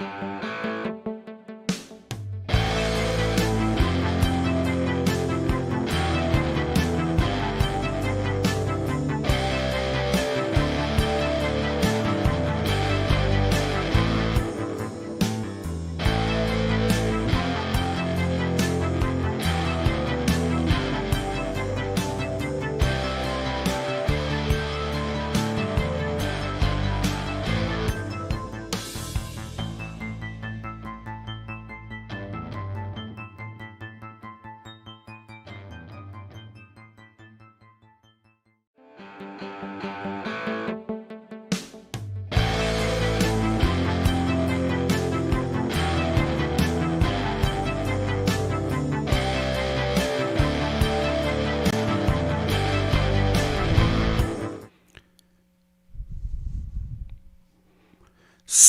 Música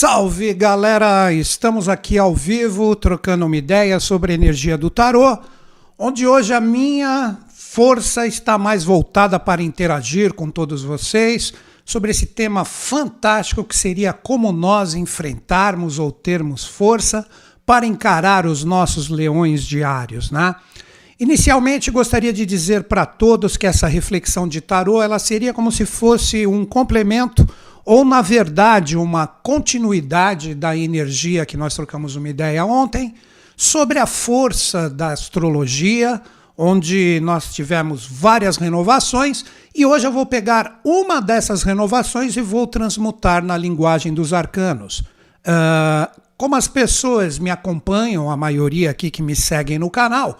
Salve galera! Estamos aqui ao vivo trocando uma ideia sobre a energia do tarô, onde hoje a minha força está mais voltada para interagir com todos vocês sobre esse tema fantástico que seria como nós enfrentarmos ou termos força para encarar os nossos leões diários, né? Inicialmente gostaria de dizer para todos que essa reflexão de tarô ela seria como se fosse um complemento ou na verdade uma continuidade da energia que nós trocamos uma ideia ontem sobre a força da astrologia, onde nós tivemos várias renovações e hoje eu vou pegar uma dessas renovações e vou transmutar na linguagem dos arcanos. Uh, como as pessoas me acompanham, a maioria aqui que me seguem no canal,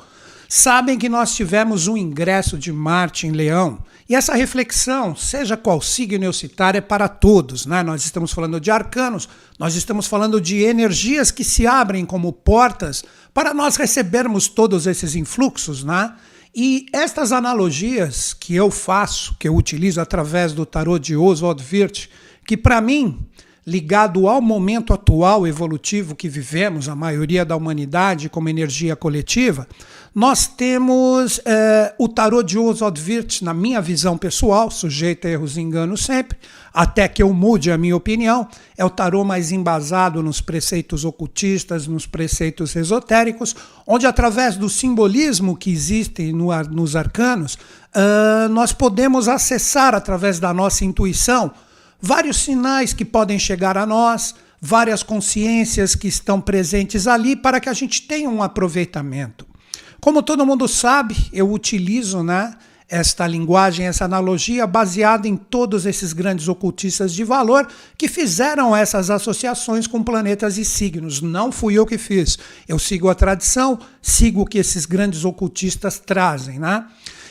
sabem que nós tivemos um ingresso de Marte em Leão e essa reflexão, seja qual signo eu citar, é para todos. Né? Nós estamos falando de arcanos, nós estamos falando de energias que se abrem como portas para nós recebermos todos esses influxos. Né? E estas analogias que eu faço, que eu utilizo através do tarô de Oswald Wirth, que para mim ligado ao momento atual evolutivo que vivemos, a maioria da humanidade, como energia coletiva, nós temos é, o tarô de Oswald Wirth, na minha visão pessoal, sujeito a erros e enganos sempre, até que eu mude a minha opinião, é o tarô mais embasado nos preceitos ocultistas, nos preceitos esotéricos, onde através do simbolismo que existe no, nos arcanos, uh, nós podemos acessar através da nossa intuição vários sinais que podem chegar a nós, várias consciências que estão presentes ali para que a gente tenha um aproveitamento. Como todo mundo sabe, eu utilizo né, esta linguagem, essa analogia, baseada em todos esses grandes ocultistas de valor que fizeram essas associações com planetas e signos. Não fui eu que fiz. Eu sigo a tradição, sigo o que esses grandes ocultistas trazem. Né?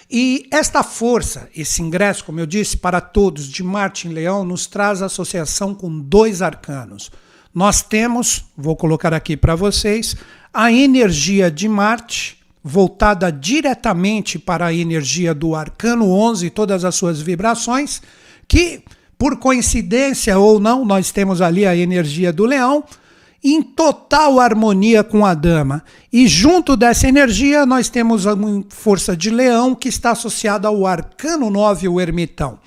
E esta força, esse ingresso, como eu disse, para todos de Marte em Leão, nos traz associação com dois arcanos. Nós temos, vou colocar aqui para vocês, a energia de Marte voltada diretamente para a energia do arcano 11 e todas as suas vibrações, que, por coincidência ou não, nós temos ali a energia do leão, em total harmonia com a dama. E junto dessa energia, nós temos a força de leão que está associada ao arcano 9, o ermitão.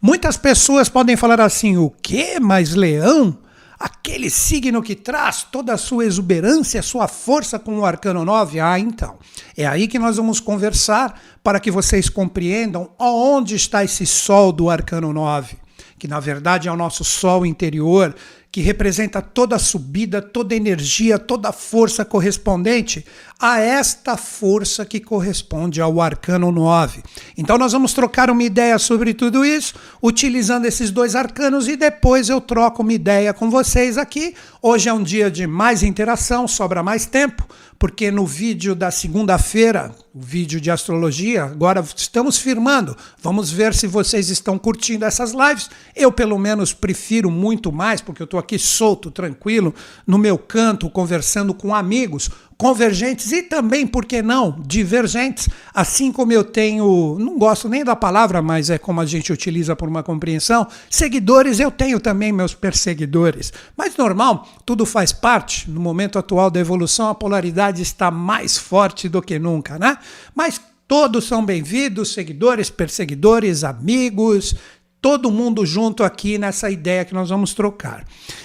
Muitas pessoas podem falar assim: o que? Mas leão? Aquele signo que traz toda a sua exuberância, sua força com o arcano 9? Ah, então. É aí que nós vamos conversar para que vocês compreendam aonde está esse sol do arcano 9, que na verdade é o nosso sol interior, que representa toda a subida, toda a energia, toda a força correspondente a esta força que corresponde ao arcano 9. Então nós vamos trocar uma ideia sobre tudo isso, utilizando esses dois arcanos e depois eu troco uma ideia com vocês aqui. Hoje é um dia de mais interação, sobra mais tempo porque no vídeo da segunda-feira, o vídeo de astrologia, agora estamos firmando. Vamos ver se vocês estão curtindo essas lives. Eu, pelo menos, prefiro muito mais, porque eu estou aqui solto, tranquilo, no meu canto, conversando com amigos convergentes e também, por que não, divergentes, assim como eu tenho, não gosto nem da palavra, mas é como a gente utiliza por uma compreensão, seguidores, eu tenho também meus perseguidores. Mas normal, tudo faz parte. No momento atual da evolução, a polaridade está mais forte do que nunca, né? Mas todos são bem-vindos, seguidores, perseguidores, amigos, todo mundo junto aqui nessa ideia que nós vamos trocar.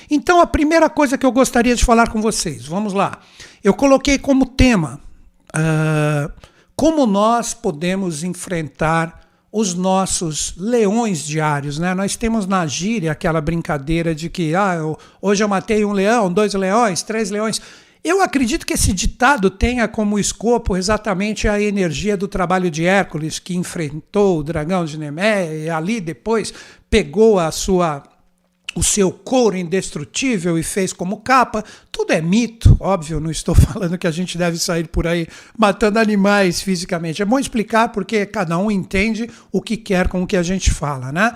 Então, a primeira coisa que eu gostaria de falar com vocês, vamos lá. Eu coloquei como tema uh, como nós podemos enfrentar os nossos leões diários, né? Nós temos na gíria aquela brincadeira de que ah, eu, hoje eu matei um leão, dois leões, três leões. Eu acredito que esse ditado tenha como escopo exatamente a energia do trabalho de Hércules, que enfrentou o dragão de Nemé e ali depois pegou a sua o seu couro indestrutível e fez como capa. Tudo é mito, óbvio, não estou falando que a gente deve sair por aí matando animais fisicamente. É bom explicar porque cada um entende o que quer com o que a gente fala, né?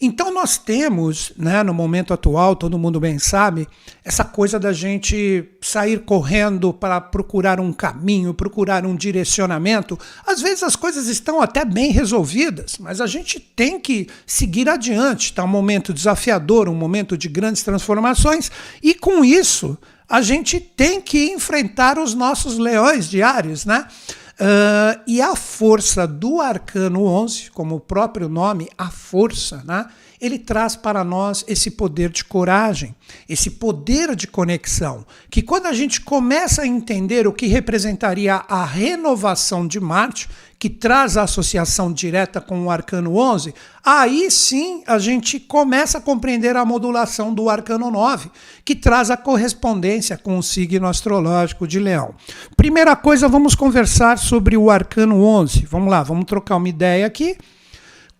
Então nós temos, né, no momento atual, todo mundo bem sabe, essa coisa da gente sair correndo para procurar um caminho, procurar um direcionamento. Às vezes as coisas estão até bem resolvidas, mas a gente tem que seguir adiante. Está um momento desafiador, um momento de grandes transformações, e com isso a gente tem que enfrentar os nossos leões diários, né? Uh, e a força do arcano 11, como o próprio nome, a força, né? Ele traz para nós esse poder de coragem, esse poder de conexão, que quando a gente começa a entender o que representaria a renovação de Marte, que traz a associação direta com o arcano 11, aí sim a gente começa a compreender a modulação do arcano 9, que traz a correspondência com o signo astrológico de Leão. Primeira coisa, vamos conversar sobre o arcano 11. Vamos lá, vamos trocar uma ideia aqui.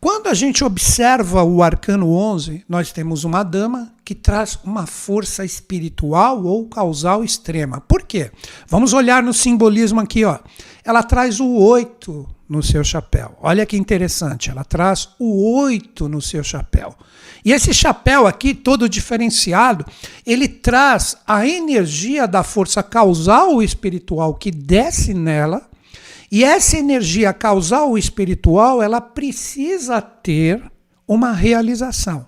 Quando a gente observa o arcano 11, nós temos uma dama que traz uma força espiritual ou causal extrema. Por quê? Vamos olhar no simbolismo aqui, ó. Ela traz o 8 no seu chapéu. Olha que interessante, ela traz o 8 no seu chapéu. E esse chapéu aqui, todo diferenciado, ele traz a energia da força causal espiritual que desce nela e essa energia causal espiritual, ela precisa ter uma realização.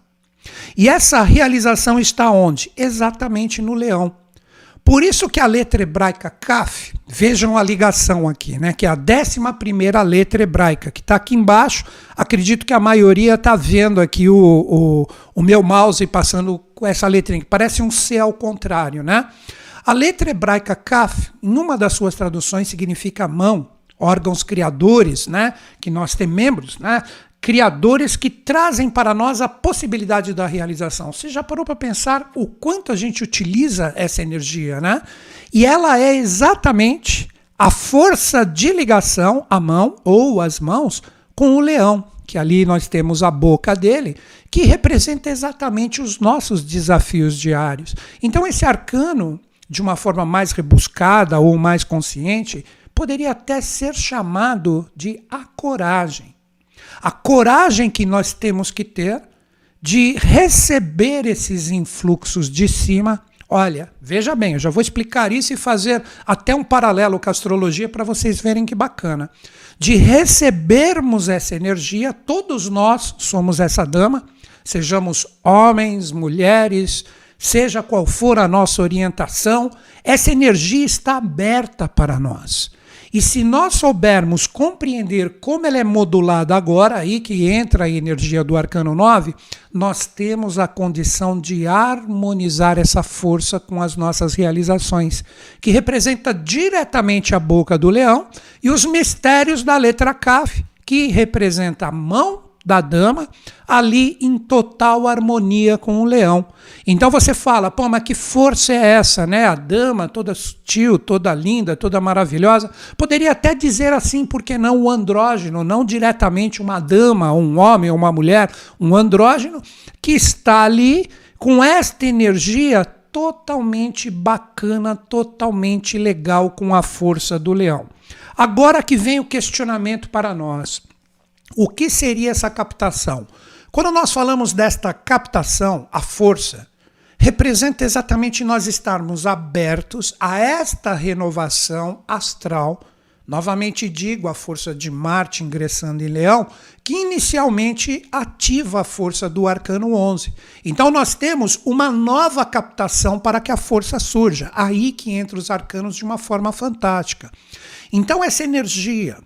E essa realização está onde? Exatamente no leão. Por isso que a letra hebraica Kaf, vejam a ligação aqui, né? Que é a décima primeira letra hebraica, que está aqui embaixo. Acredito que a maioria está vendo aqui o, o, o meu mouse passando com essa letrinha, que parece um C ao contrário, né? A letra hebraica Kaf, em uma das suas traduções, significa mão órgãos criadores, né, que nós temos membros, né, criadores que trazem para nós a possibilidade da realização. Você já parou para pensar o quanto a gente utiliza essa energia, né? E ela é exatamente a força de ligação, a mão ou as mãos, com o leão, que ali nós temos a boca dele, que representa exatamente os nossos desafios diários. Então, esse arcano, de uma forma mais rebuscada ou mais consciente, poderia até ser chamado de a coragem. A coragem que nós temos que ter de receber esses influxos de cima. Olha, veja bem, eu já vou explicar isso e fazer até um paralelo com a astrologia para vocês verem que bacana. De recebermos essa energia, todos nós somos essa dama, sejamos homens, mulheres, seja qual for a nossa orientação, essa energia está aberta para nós. E se nós soubermos compreender como ela é modulada agora, aí que entra a energia do arcano 9, nós temos a condição de harmonizar essa força com as nossas realizações, que representa diretamente a boca do leão e os mistérios da letra Kaf, que representa a mão da dama, ali em total harmonia com o leão. Então você fala, pô, mas que força é essa, né? A dama toda sutil, toda linda, toda maravilhosa. Poderia até dizer assim, por que não o andrógeno, não diretamente uma dama, um homem uma mulher, um andrógeno que está ali com esta energia totalmente bacana, totalmente legal com a força do leão. Agora que vem o questionamento para nós. O que seria essa captação? Quando nós falamos desta captação, a força, representa exatamente nós estarmos abertos a esta renovação astral. Novamente digo, a força de Marte ingressando em Leão, que inicialmente ativa a força do arcano 11. Então nós temos uma nova captação para que a força surja. Aí que entra os arcanos de uma forma fantástica. Então essa energia,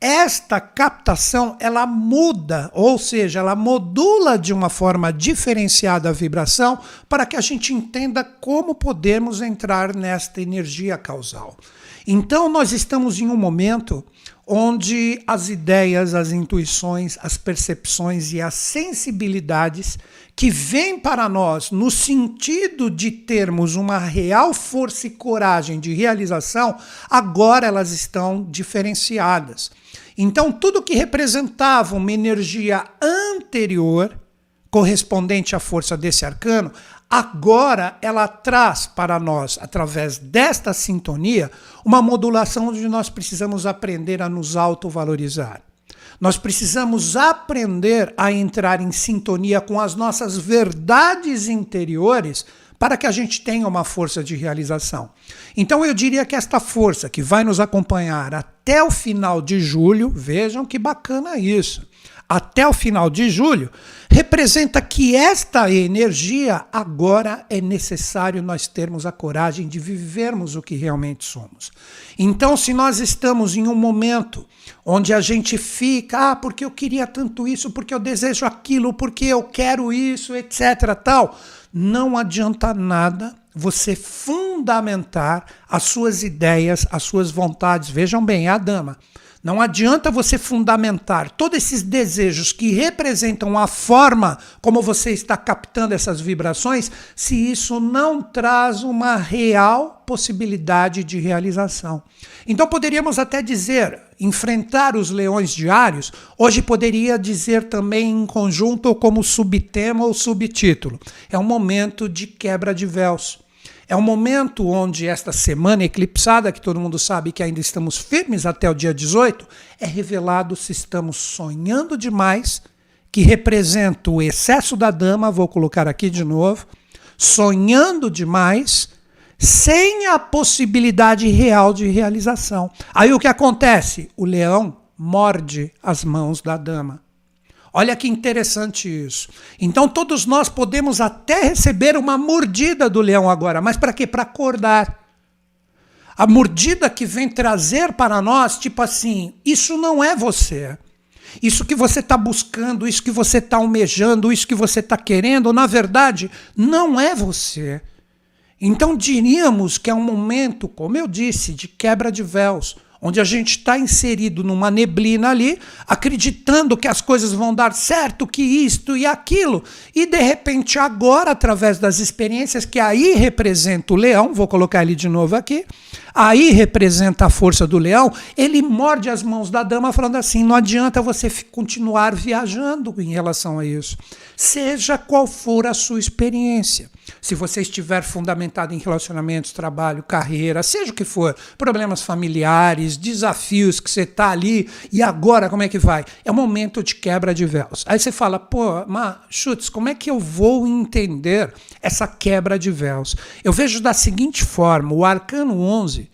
esta captação ela muda, ou seja, ela modula de uma forma diferenciada a vibração para que a gente entenda como podemos entrar nesta energia causal. Então, nós estamos em um momento onde as ideias, as intuições, as percepções e as sensibilidades que vêm para nós no sentido de termos uma real força e coragem de realização, agora elas estão diferenciadas. Então, tudo que representava uma energia anterior, correspondente à força desse arcano, agora ela traz para nós, através desta sintonia, uma modulação onde nós precisamos aprender a nos autovalorizar. Nós precisamos aprender a entrar em sintonia com as nossas verdades interiores para que a gente tenha uma força de realização. Então eu diria que esta força que vai nos acompanhar até o final de julho, vejam que bacana isso. Até o final de julho, representa que esta energia agora é necessário nós termos a coragem de vivermos o que realmente somos. Então, se nós estamos em um momento onde a gente fica, ah, porque eu queria tanto isso, porque eu desejo aquilo, porque eu quero isso, etc, tal, não adianta nada você fundamentar as suas ideias, as suas vontades. Vejam bem, é a dama. Não adianta você fundamentar todos esses desejos que representam a forma como você está captando essas vibrações, se isso não traz uma real possibilidade de realização. Então poderíamos até dizer, enfrentar os leões diários, hoje poderia dizer também em conjunto como subtema ou subtítulo. É um momento de quebra de véus. É um momento onde esta semana eclipsada, que todo mundo sabe que ainda estamos firmes até o dia 18, é revelado se estamos sonhando demais, que representa o excesso da dama, vou colocar aqui de novo, sonhando demais, sem a possibilidade real de realização. Aí o que acontece? O leão morde as mãos da dama. Olha que interessante isso. Então todos nós podemos até receber uma mordida do leão agora, mas para quê? Para acordar. A mordida que vem trazer para nós, tipo assim, isso não é você. Isso que você está buscando, isso que você está almejando, isso que você está querendo, na verdade, não é você. Então diríamos que é um momento, como eu disse, de quebra de véus onde a gente está inserido numa neblina ali, acreditando que as coisas vão dar certo, que isto e aquilo, e de repente agora, através das experiências que aí representa o leão, vou colocar ele de novo aqui, aí representa a força do leão, ele morde as mãos da dama falando assim, não adianta você continuar viajando em relação a isso, seja qual for a sua experiência. Se você estiver fundamentado em relacionamentos, trabalho, carreira, seja o que for, problemas familiares, desafios que você está ali e agora como é que vai? É um momento de quebra de véus. Aí você fala, pô, mas Chutes, como é que eu vou entender essa quebra de véus? Eu vejo da seguinte forma: o arcano 11.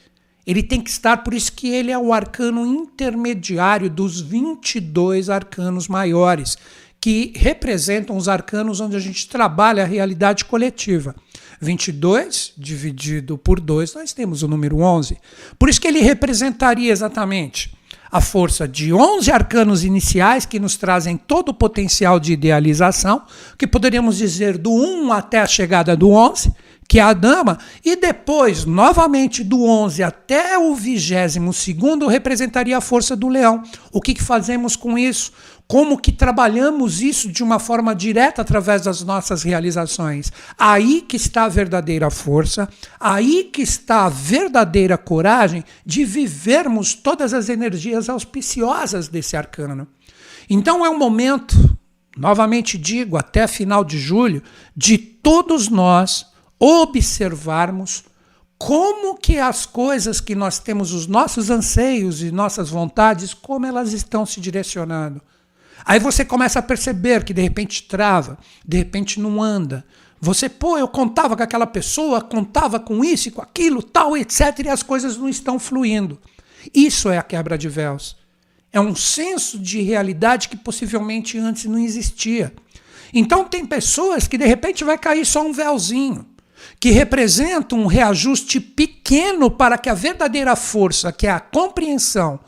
Ele tem que estar, por isso que ele é o arcano intermediário dos 22 arcanos maiores que representam os arcanos onde a gente trabalha a realidade coletiva. 22 dividido por 2, nós temos o número 11. Por isso que ele representaria exatamente a força de 11 arcanos iniciais que nos trazem todo o potencial de idealização, que poderíamos dizer do 1 até a chegada do 11, que é a dama, e depois, novamente, do 11 até o 22 representaria a força do leão. O que, que fazemos com isso? Como que trabalhamos isso de uma forma direta através das nossas realizações? Aí que está a verdadeira força, aí que está a verdadeira coragem de vivermos todas as energias auspiciosas desse arcano. Então é um momento, novamente digo, até final de julho, de todos nós observarmos como que as coisas que nós temos, os nossos anseios e nossas vontades, como elas estão se direcionando. Aí você começa a perceber que de repente trava, de repente não anda. Você, pô, eu contava com aquela pessoa, contava com isso e com aquilo, tal, etc, e as coisas não estão fluindo. Isso é a quebra de véus. É um senso de realidade que possivelmente antes não existia. Então tem pessoas que de repente vai cair só um véuzinho que representa um reajuste pequeno para que a verdadeira força, que é a compreensão,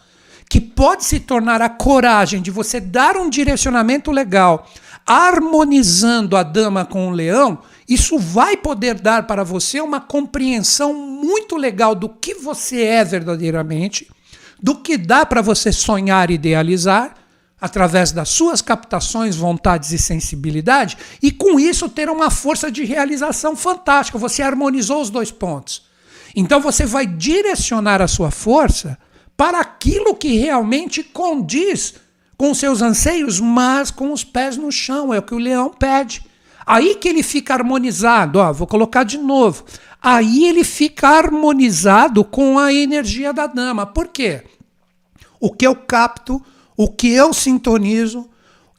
que pode se tornar a coragem de você dar um direcionamento legal, harmonizando a dama com o leão, isso vai poder dar para você uma compreensão muito legal do que você é verdadeiramente, do que dá para você sonhar e idealizar através das suas captações, vontades e sensibilidade, e com isso ter uma força de realização fantástica. Você harmonizou os dois pontos. Então você vai direcionar a sua força para aquilo que realmente condiz com seus anseios, mas com os pés no chão, é o que o leão pede. Aí que ele fica harmonizado, ó, vou colocar de novo. Aí ele fica harmonizado com a energia da dama. Por quê? O que eu capto o que eu sintonizo,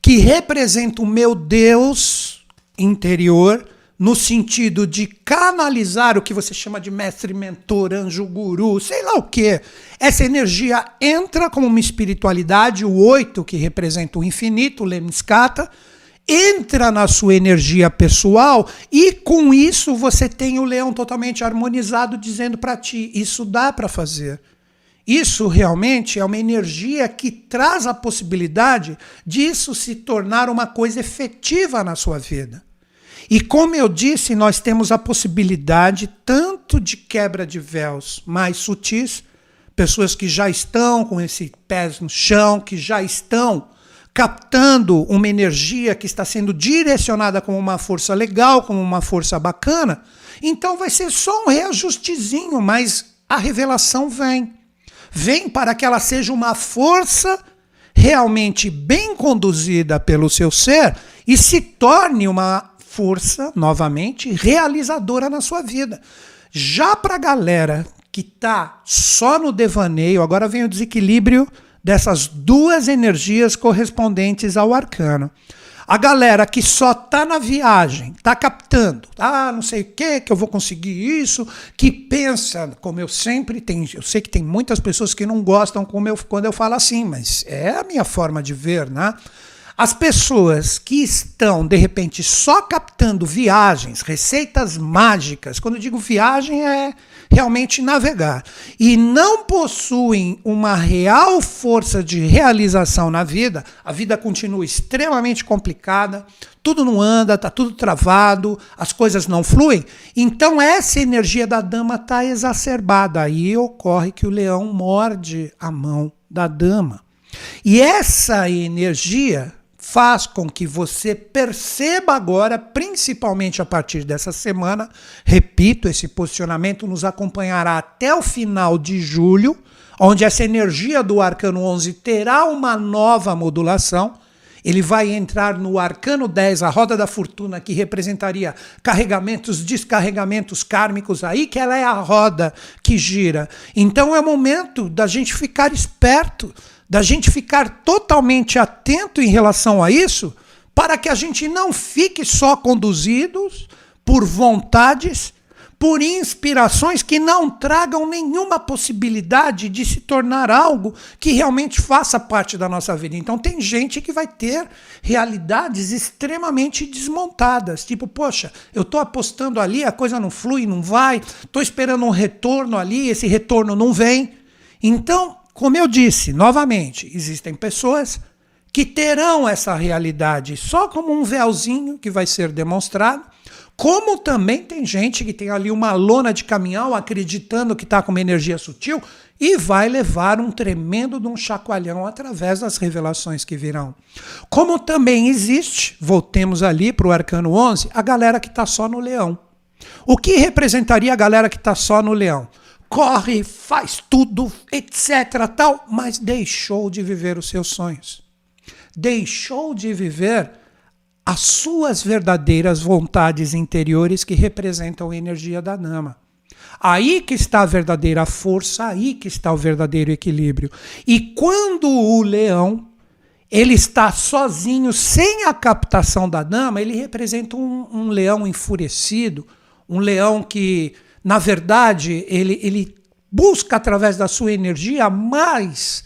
que representa o meu Deus interior, no sentido de canalizar o que você chama de mestre, mentor, anjo, guru, sei lá o que. Essa energia entra como uma espiritualidade, o oito, que representa o infinito, o Lemniscata, entra na sua energia pessoal e com isso você tem o leão totalmente harmonizado dizendo para ti: isso dá para fazer. Isso realmente é uma energia que traz a possibilidade disso se tornar uma coisa efetiva na sua vida. E como eu disse, nós temos a possibilidade tanto de quebra de véus mais sutis, pessoas que já estão com esse pés no chão, que já estão captando uma energia que está sendo direcionada como uma força legal, como uma força bacana, então vai ser só um reajustezinho, mas a revelação vem vem para que ela seja uma força realmente bem conduzida pelo seu ser e se torne uma força, novamente, realizadora na sua vida. Já para a galera que está só no devaneio, agora vem o desequilíbrio dessas duas energias correspondentes ao arcano. A galera que só tá na viagem, tá captando, ah, não sei o que, que eu vou conseguir isso, que pensa, como eu sempre tenho, eu sei que tem muitas pessoas que não gostam como eu, quando eu falo assim, mas é a minha forma de ver, né? As pessoas que estão, de repente, só captando viagens, receitas mágicas, quando eu digo viagem é realmente navegar, e não possuem uma real força de realização na vida, a vida continua extremamente complicada, tudo não anda, está tudo travado, as coisas não fluem. Então essa energia da dama está exacerbada. Aí ocorre que o leão morde a mão da dama. E essa energia faz com que você perceba agora, principalmente a partir dessa semana, repito, esse posicionamento nos acompanhará até o final de julho, onde essa energia do arcano 11 terá uma nova modulação. Ele vai entrar no arcano 10, a roda da fortuna, que representaria carregamentos, descarregamentos kármicos, aí que ela é a roda que gira. Então é o momento da gente ficar esperto da gente ficar totalmente atento em relação a isso, para que a gente não fique só conduzidos por vontades, por inspirações que não tragam nenhuma possibilidade de se tornar algo que realmente faça parte da nossa vida. Então tem gente que vai ter realidades extremamente desmontadas, tipo, poxa, eu estou apostando ali, a coisa não flui, não vai, estou esperando um retorno ali, esse retorno não vem. Então, como eu disse, novamente, existem pessoas que terão essa realidade só como um véuzinho que vai ser demonstrado, como também tem gente que tem ali uma lona de caminhão acreditando que está com uma energia sutil e vai levar um tremendo de um chacoalhão através das revelações que virão. Como também existe, voltemos ali para o arcano 11, a galera que está só no leão. O que representaria a galera que está só no leão? Corre, faz tudo, etc. tal, mas deixou de viver os seus sonhos. Deixou de viver as suas verdadeiras vontades interiores que representam a energia da Nama. Aí que está a verdadeira força, aí que está o verdadeiro equilíbrio. E quando o leão ele está sozinho, sem a captação da dama, ele representa um, um leão enfurecido, um leão que na verdade, ele, ele busca através da sua energia mais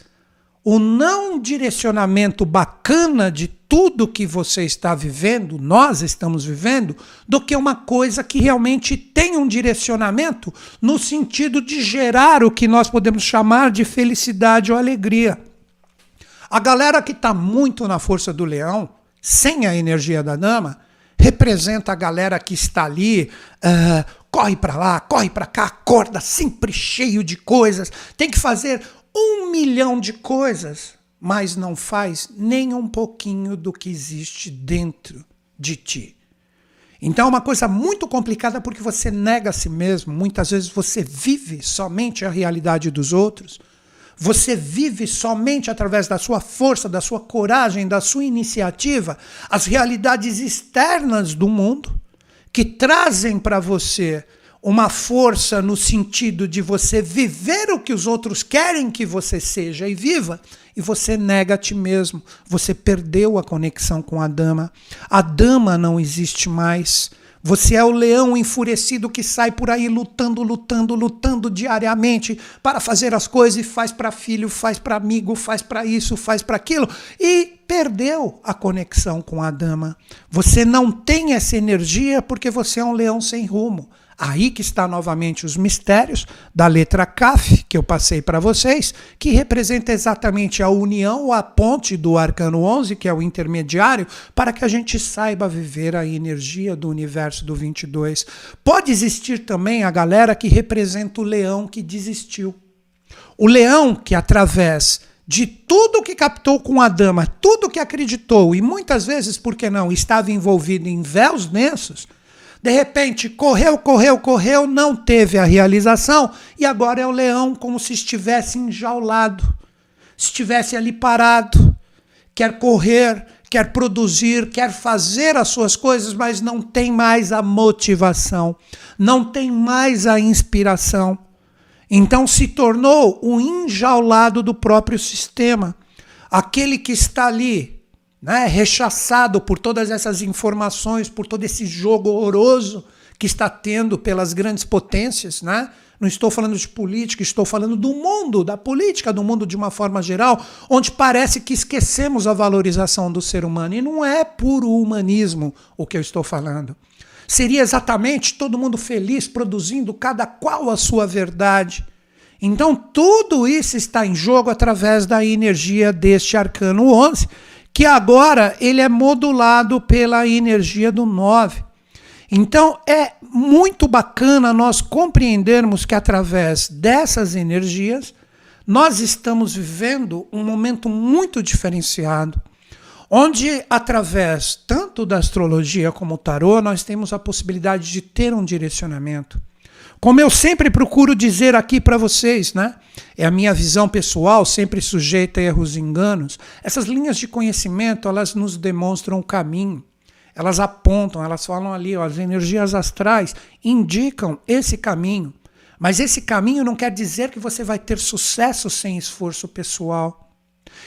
o não direcionamento bacana de tudo que você está vivendo, nós estamos vivendo, do que uma coisa que realmente tem um direcionamento no sentido de gerar o que nós podemos chamar de felicidade ou alegria. A galera que está muito na força do leão, sem a energia da dama, representa a galera que está ali, uh, corre para lá, corre para cá, acorda sempre cheio de coisas, tem que fazer um milhão de coisas, mas não faz nem um pouquinho do que existe dentro de ti. Então é uma coisa muito complicada porque você nega a si mesmo. Muitas vezes você vive somente a realidade dos outros. Você vive somente através da sua força, da sua coragem, da sua iniciativa, as realidades externas do mundo que trazem para você uma força no sentido de você viver o que os outros querem que você seja e viva, e você nega a ti mesmo. Você perdeu a conexão com a dama. A dama não existe mais. Você é o leão enfurecido que sai por aí lutando, lutando, lutando diariamente para fazer as coisas e faz para filho, faz para amigo, faz para isso, faz para aquilo e perdeu a conexão com a dama. Você não tem essa energia porque você é um leão sem rumo. Aí que está novamente os mistérios da letra Kaf, que eu passei para vocês, que representa exatamente a união, a ponte do arcano 11, que é o intermediário, para que a gente saiba viver a energia do universo do 22. Pode existir também a galera que representa o leão que desistiu. O leão que através de tudo que captou com a dama, tudo que acreditou e muitas vezes, por que não, estava envolvido em véus densos, de repente, correu, correu, correu, não teve a realização e agora é o leão como se estivesse enjaulado, estivesse ali parado, quer correr, quer produzir, quer fazer as suas coisas, mas não tem mais a motivação, não tem mais a inspiração. Então se tornou um enjaulado do próprio sistema. Aquele que está ali né, rechaçado por todas essas informações, por todo esse jogo horroroso que está tendo pelas grandes potências, né? Não estou falando de política, estou falando do mundo, da política do mundo de uma forma geral, onde parece que esquecemos a valorização do ser humano. E não é puro humanismo o que eu estou falando. Seria exatamente todo mundo feliz, produzindo cada qual a sua verdade. Então, tudo isso está em jogo através da energia deste arcano 11, que agora ele é modulado pela energia do 9. Então é muito bacana nós compreendermos que através dessas energias nós estamos vivendo um momento muito diferenciado, onde através tanto da astrologia como o tarô nós temos a possibilidade de ter um direcionamento. Como eu sempre procuro dizer aqui para vocês, né? É a minha visão pessoal, sempre sujeita a erros e enganos. Essas linhas de conhecimento, elas nos demonstram o caminho. Elas apontam, elas falam ali, ó, as energias astrais indicam esse caminho. Mas esse caminho não quer dizer que você vai ter sucesso sem esforço pessoal.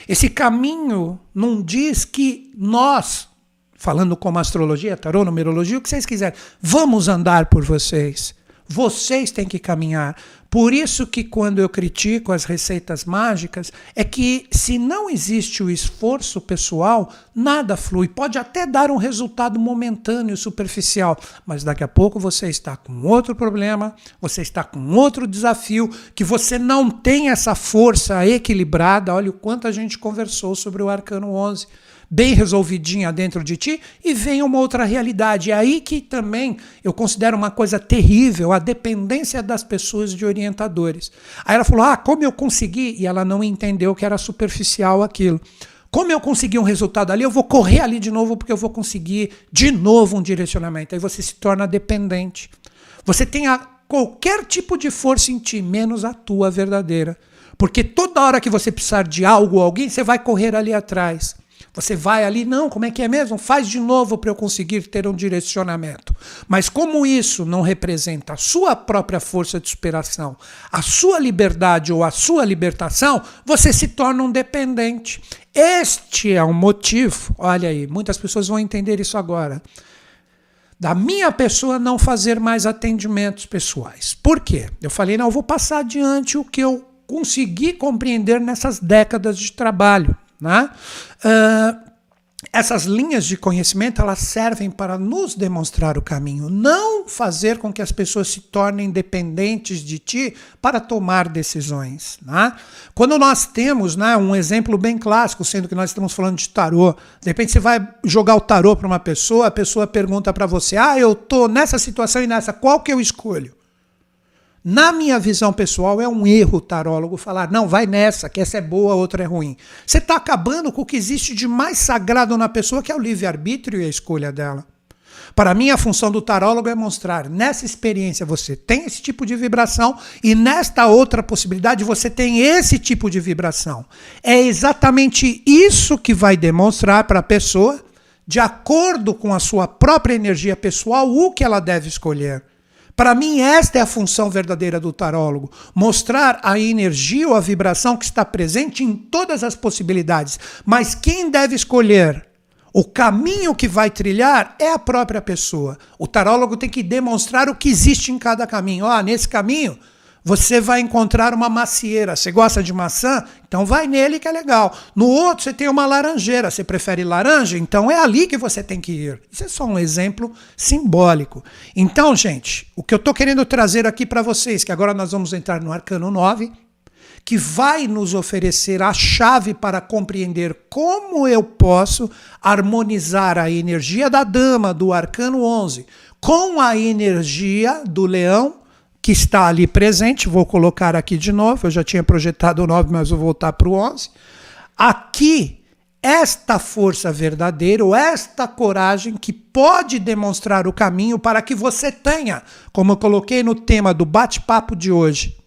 Esse caminho não diz que nós, falando como astrologia, tarô, numerologia, o que vocês quiserem, vamos andar por vocês. Vocês têm que caminhar. Por isso que quando eu critico as receitas mágicas, é que se não existe o esforço pessoal, nada flui. Pode até dar um resultado momentâneo, superficial, mas daqui a pouco você está com outro problema, você está com outro desafio, que você não tem essa força equilibrada. Olha o quanto a gente conversou sobre o Arcano 11 bem resolvidinha dentro de ti e vem uma outra realidade. É aí que também eu considero uma coisa terrível a dependência das pessoas de orientadores. Aí ela falou: Ah, como eu consegui? E ela não entendeu que era superficial aquilo. Como eu consegui um resultado ali, eu vou correr ali de novo porque eu vou conseguir de novo um direcionamento. Aí você se torna dependente. Você tem a, qualquer tipo de força em ti, menos a tua verdadeira. Porque toda hora que você precisar de algo ou alguém, você vai correr ali atrás. Você vai ali, não, como é que é mesmo? Faz de novo para eu conseguir ter um direcionamento. Mas como isso não representa a sua própria força de superação, a sua liberdade ou a sua libertação, você se torna um dependente. Este é o motivo, olha aí, muitas pessoas vão entender isso agora da minha pessoa não fazer mais atendimentos pessoais. Por quê? Eu falei, não, eu vou passar adiante o que eu consegui compreender nessas décadas de trabalho. Né? Uh, essas linhas de conhecimento elas servem para nos demonstrar o caminho, não fazer com que as pessoas se tornem dependentes de ti para tomar decisões. Né? Quando nós temos né, um exemplo bem clássico, sendo que nós estamos falando de tarô, de repente você vai jogar o tarô para uma pessoa, a pessoa pergunta para você: Ah, eu estou nessa situação e nessa, qual que eu escolho? Na minha visão pessoal, é um erro o tarólogo falar, não, vai nessa, que essa é boa, outra é ruim. Você está acabando com o que existe de mais sagrado na pessoa, que é o livre-arbítrio e a escolha dela. Para mim, a função do tarólogo é mostrar, nessa experiência você tem esse tipo de vibração e nesta outra possibilidade você tem esse tipo de vibração. É exatamente isso que vai demonstrar para a pessoa, de acordo com a sua própria energia pessoal, o que ela deve escolher. Para mim, esta é a função verdadeira do tarólogo: mostrar a energia ou a vibração que está presente em todas as possibilidades. Mas quem deve escolher o caminho que vai trilhar é a própria pessoa. O tarólogo tem que demonstrar o que existe em cada caminho. Ah, nesse caminho você vai encontrar uma macieira. Você gosta de maçã? Então vai nele que é legal. No outro você tem uma laranjeira. Você prefere laranja? Então é ali que você tem que ir. Isso é só um exemplo simbólico. Então, gente, o que eu estou querendo trazer aqui para vocês, que agora nós vamos entrar no Arcano 9, que vai nos oferecer a chave para compreender como eu posso harmonizar a energia da dama do arcano 11 com a energia do leão que está ali presente. Vou colocar aqui de novo. Eu já tinha projetado o 9, mas vou voltar para o 11. Aqui, esta força verdadeira, ou esta coragem que pode demonstrar o caminho para que você tenha, como eu coloquei no tema do bate-papo de hoje,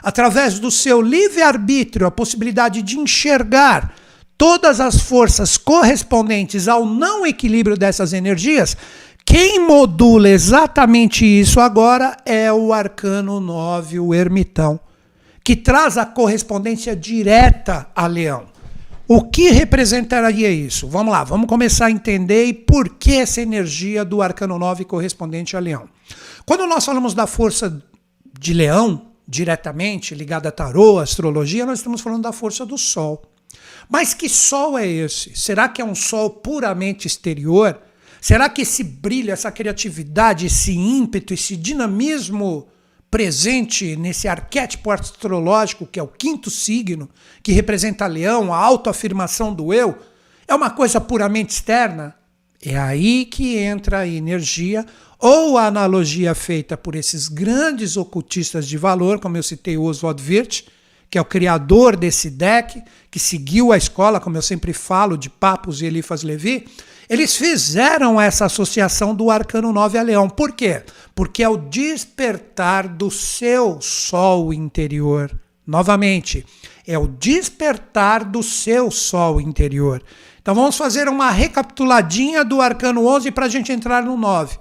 através do seu livre-arbítrio, a possibilidade de enxergar todas as forças correspondentes ao não equilíbrio dessas energias quem modula exatamente isso agora é o arcano 9, o ermitão, que traz a correspondência direta a leão. O que representaria isso? Vamos lá, vamos começar a entender e por que essa energia do arcano 9 correspondente a leão. Quando nós falamos da força de leão, diretamente ligada a tarô, astrologia, nós estamos falando da força do sol. Mas que sol é esse? Será que é um sol puramente exterior? Será que esse brilho, essa criatividade, esse ímpeto, esse dinamismo presente nesse arquétipo astrológico, que é o quinto signo, que representa leão, a autoafirmação do eu, é uma coisa puramente externa? É aí que entra a energia ou a analogia feita por esses grandes ocultistas de valor, como eu citei o Oswald Wirth, que é o criador desse deck, que seguiu a escola, como eu sempre falo, de Papos e Elifas Levi, eles fizeram essa associação do arcano 9 a leão. Por quê? Porque é o despertar do seu sol interior. Novamente, é o despertar do seu sol interior. Então vamos fazer uma recapituladinha do arcano 11 para a gente entrar no 9.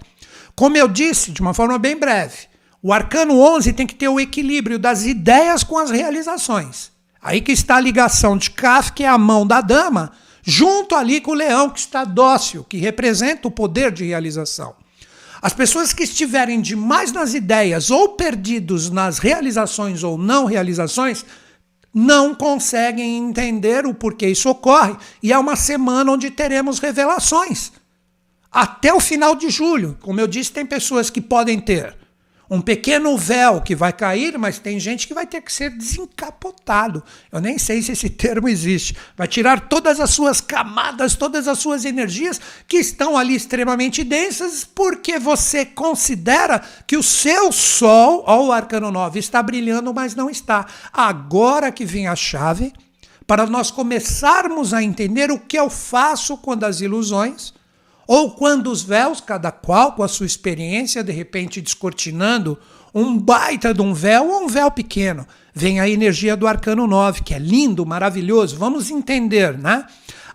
Como eu disse, de uma forma bem breve, o arcano 11 tem que ter o equilíbrio das ideias com as realizações. Aí que está a ligação de Kaf, que é a mão da dama, junto ali com o leão que está dócil, que representa o poder de realização. As pessoas que estiverem demais nas ideias ou perdidos nas realizações ou não realizações, não conseguem entender o porquê isso ocorre. E é uma semana onde teremos revelações. Até o final de julho. Como eu disse, tem pessoas que podem ter um pequeno véu que vai cair, mas tem gente que vai ter que ser desencapotado. Eu nem sei se esse termo existe. Vai tirar todas as suas camadas, todas as suas energias que estão ali extremamente densas, porque você considera que o seu sol, ó, o arcano 9, está brilhando, mas não está. Agora que vem a chave para nós começarmos a entender o que eu faço quando as ilusões ou quando os véus, cada qual com a sua experiência, de repente descortinando um baita de um véu ou um véu pequeno, vem a energia do arcano 9, que é lindo, maravilhoso. Vamos entender, né?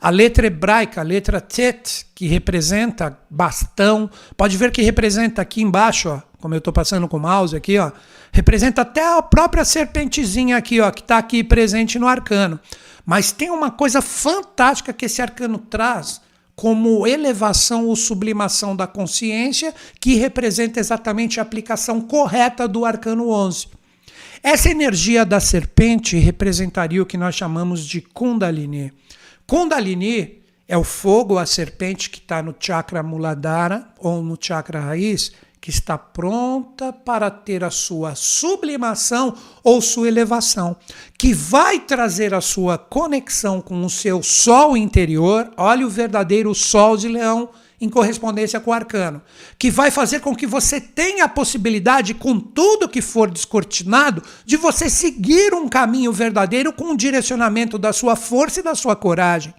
A letra hebraica, a letra Tet, que representa bastão, pode ver que representa aqui embaixo, ó, como eu estou passando com o mouse aqui, ó, representa até a própria serpentezinha aqui, ó, que está aqui presente no arcano. Mas tem uma coisa fantástica que esse arcano traz, como elevação ou sublimação da consciência, que representa exatamente a aplicação correta do arcano 11. Essa energia da serpente representaria o que nós chamamos de Kundalini. Kundalini É o fogo, a serpente que está no chakra muladhara ou no chakra raiz, que está pronta para ter a sua sublimação ou sua elevação, que vai trazer a sua conexão com o seu sol interior. Olha o verdadeiro sol de leão em correspondência com o arcano, que vai fazer com que você tenha a possibilidade, com tudo que for descortinado, de você seguir um caminho verdadeiro com o direcionamento da sua força e da sua coragem.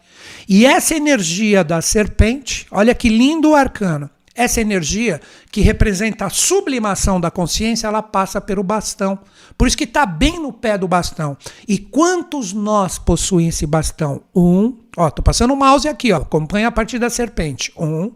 E essa energia da serpente, olha que lindo o arcano. Essa energia que representa a sublimação da consciência, ela passa pelo bastão. Por isso que está bem no pé do bastão. E quantos nós possuem esse bastão? Um, ó, tô passando o mouse aqui, ó. Acompanha a partir da serpente. Um,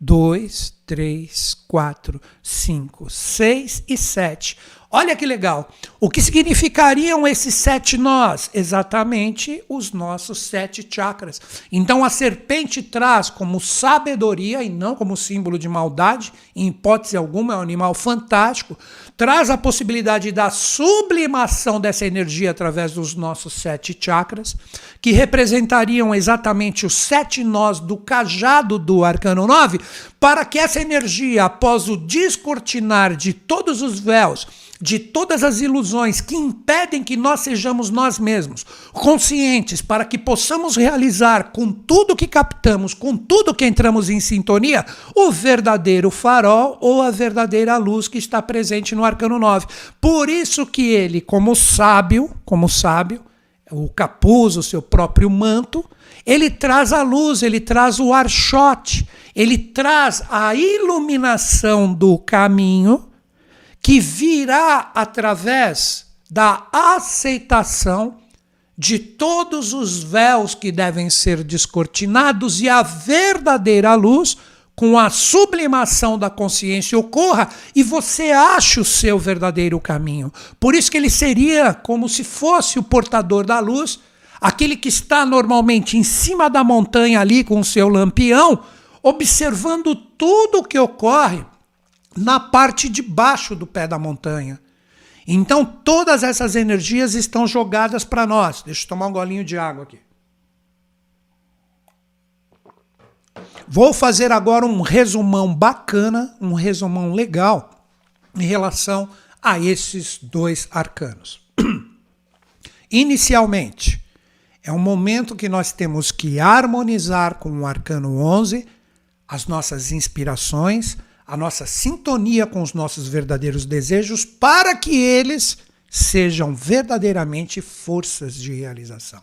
dois, três, quatro, cinco, seis e sete. Olha que legal. O que significariam esses sete nós? Exatamente os nossos sete chakras. Então a serpente traz como sabedoria e não como símbolo de maldade, em hipótese alguma, é um animal fantástico, traz a possibilidade da sublimação dessa energia através dos nossos sete chakras, que representariam exatamente os sete nós do cajado do arcano 9, para que essa energia, após o descortinar de todos os véus, de todas as ilusões que impedem que nós sejamos nós mesmos conscientes para que possamos realizar com tudo que captamos, com tudo que entramos em sintonia, o verdadeiro farol ou a verdadeira luz que está presente no arcano 9. Por isso que ele, como sábio, como sábio, o capuz, o seu próprio manto, ele traz a luz, ele traz o archote, ele traz a iluminação do caminho que virá através da aceitação de todos os véus que devem ser descortinados e a verdadeira luz, com a sublimação da consciência, ocorra e você ache o seu verdadeiro caminho. Por isso que ele seria como se fosse o portador da luz, aquele que está normalmente em cima da montanha ali com o seu lampião, observando tudo o que ocorre na parte de baixo do pé da montanha. Então todas essas energias estão jogadas para nós. Deixa eu tomar um golinho de água aqui. Vou fazer agora um resumão bacana, um resumão legal em relação a esses dois arcanos. Inicialmente, é um momento que nós temos que harmonizar com o arcano 11 as nossas inspirações, a nossa sintonia com os nossos verdadeiros desejos para que eles sejam verdadeiramente forças de realização.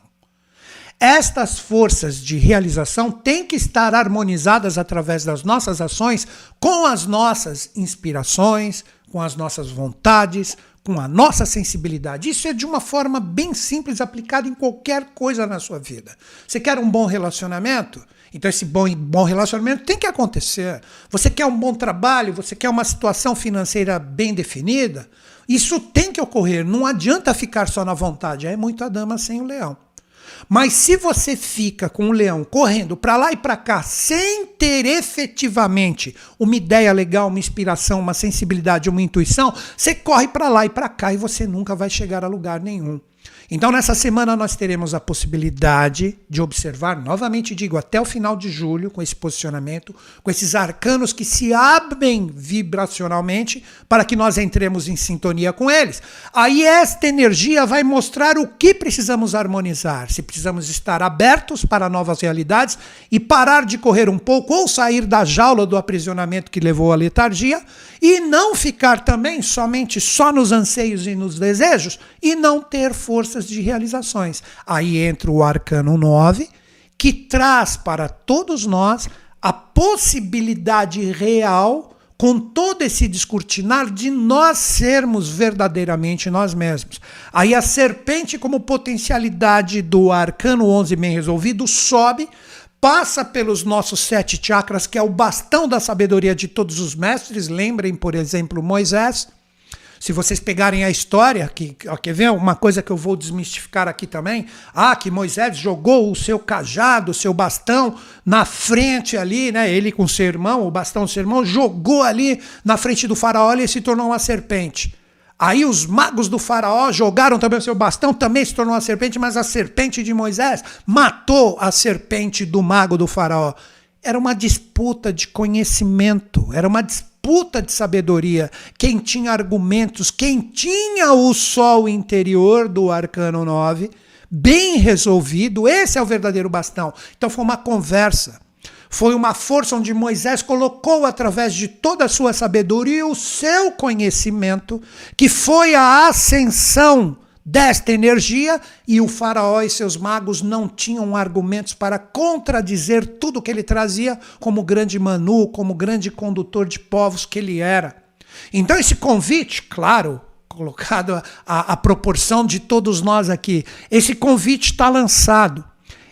Estas forças de realização têm que estar harmonizadas através das nossas ações com as nossas inspirações, com as nossas vontades, com a nossa sensibilidade. Isso é de uma forma bem simples aplicada em qualquer coisa na sua vida. Você quer um bom relacionamento? Então, esse bom, bom relacionamento tem que acontecer. Você quer um bom trabalho, você quer uma situação financeira bem definida, isso tem que ocorrer. Não adianta ficar só na vontade. É muito a dama sem o leão. Mas se você fica com o leão correndo para lá e para cá sem ter efetivamente uma ideia legal, uma inspiração, uma sensibilidade, uma intuição, você corre para lá e para cá e você nunca vai chegar a lugar nenhum. Então, nessa semana, nós teremos a possibilidade de observar, novamente digo, até o final de julho, com esse posicionamento, com esses arcanos que se abrem vibracionalmente para que nós entremos em sintonia com eles. Aí, esta energia vai mostrar o que precisamos harmonizar, se precisamos estar abertos para novas realidades e parar de correr um pouco ou sair da jaula do aprisionamento que levou à letargia e não ficar também somente só nos anseios e nos desejos e não ter forças de realizações. Aí entra o arcano 9, que traz para todos nós a possibilidade real com todo esse descortinar de nós sermos verdadeiramente nós mesmos. Aí a serpente como potencialidade do arcano 11 bem resolvido sobe passa pelos nossos sete chakras, que é o bastão da sabedoria de todos os mestres. Lembrem, por exemplo, Moisés. Se vocês pegarem a história, que, ó, quer ver uma coisa que eu vou desmistificar aqui também? Ah, que Moisés jogou o seu cajado, o seu bastão na frente ali, né? Ele com seu irmão, o bastão do seu irmão, jogou ali na frente do faraó e se tornou uma serpente. Aí os magos do faraó jogaram também o seu bastão, também se tornou uma serpente, mas a serpente de Moisés matou a serpente do mago do faraó. Era uma disputa de conhecimento, era uma disputa de sabedoria. Quem tinha argumentos, quem tinha o sol interior do arcano 9 bem resolvido, esse é o verdadeiro bastão. Então foi uma conversa foi uma força onde Moisés colocou através de toda a sua sabedoria e o seu conhecimento, que foi a ascensão desta energia, e o faraó e seus magos não tinham argumentos para contradizer tudo que ele trazia como grande Manu, como grande condutor de povos que ele era. Então esse convite, claro, colocado à proporção de todos nós aqui, esse convite está lançado.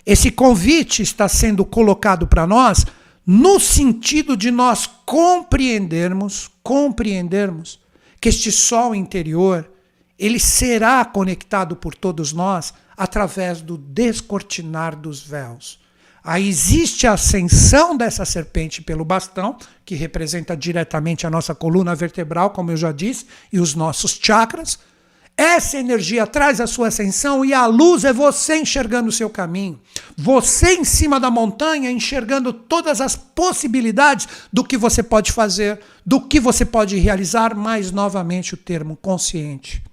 Esse convite está sendo colocado para nós no sentido de nós compreendermos, compreendermos que este sol interior, ele será conectado por todos nós através do descortinar dos véus. Aí existe a ascensão dessa serpente pelo bastão, que representa diretamente a nossa coluna vertebral, como eu já disse, e os nossos chakras. Essa energia traz a sua ascensão e a luz é você enxergando o seu caminho. Você em cima da montanha enxergando todas as possibilidades do que você pode fazer, do que você pode realizar, mais novamente o termo consciente.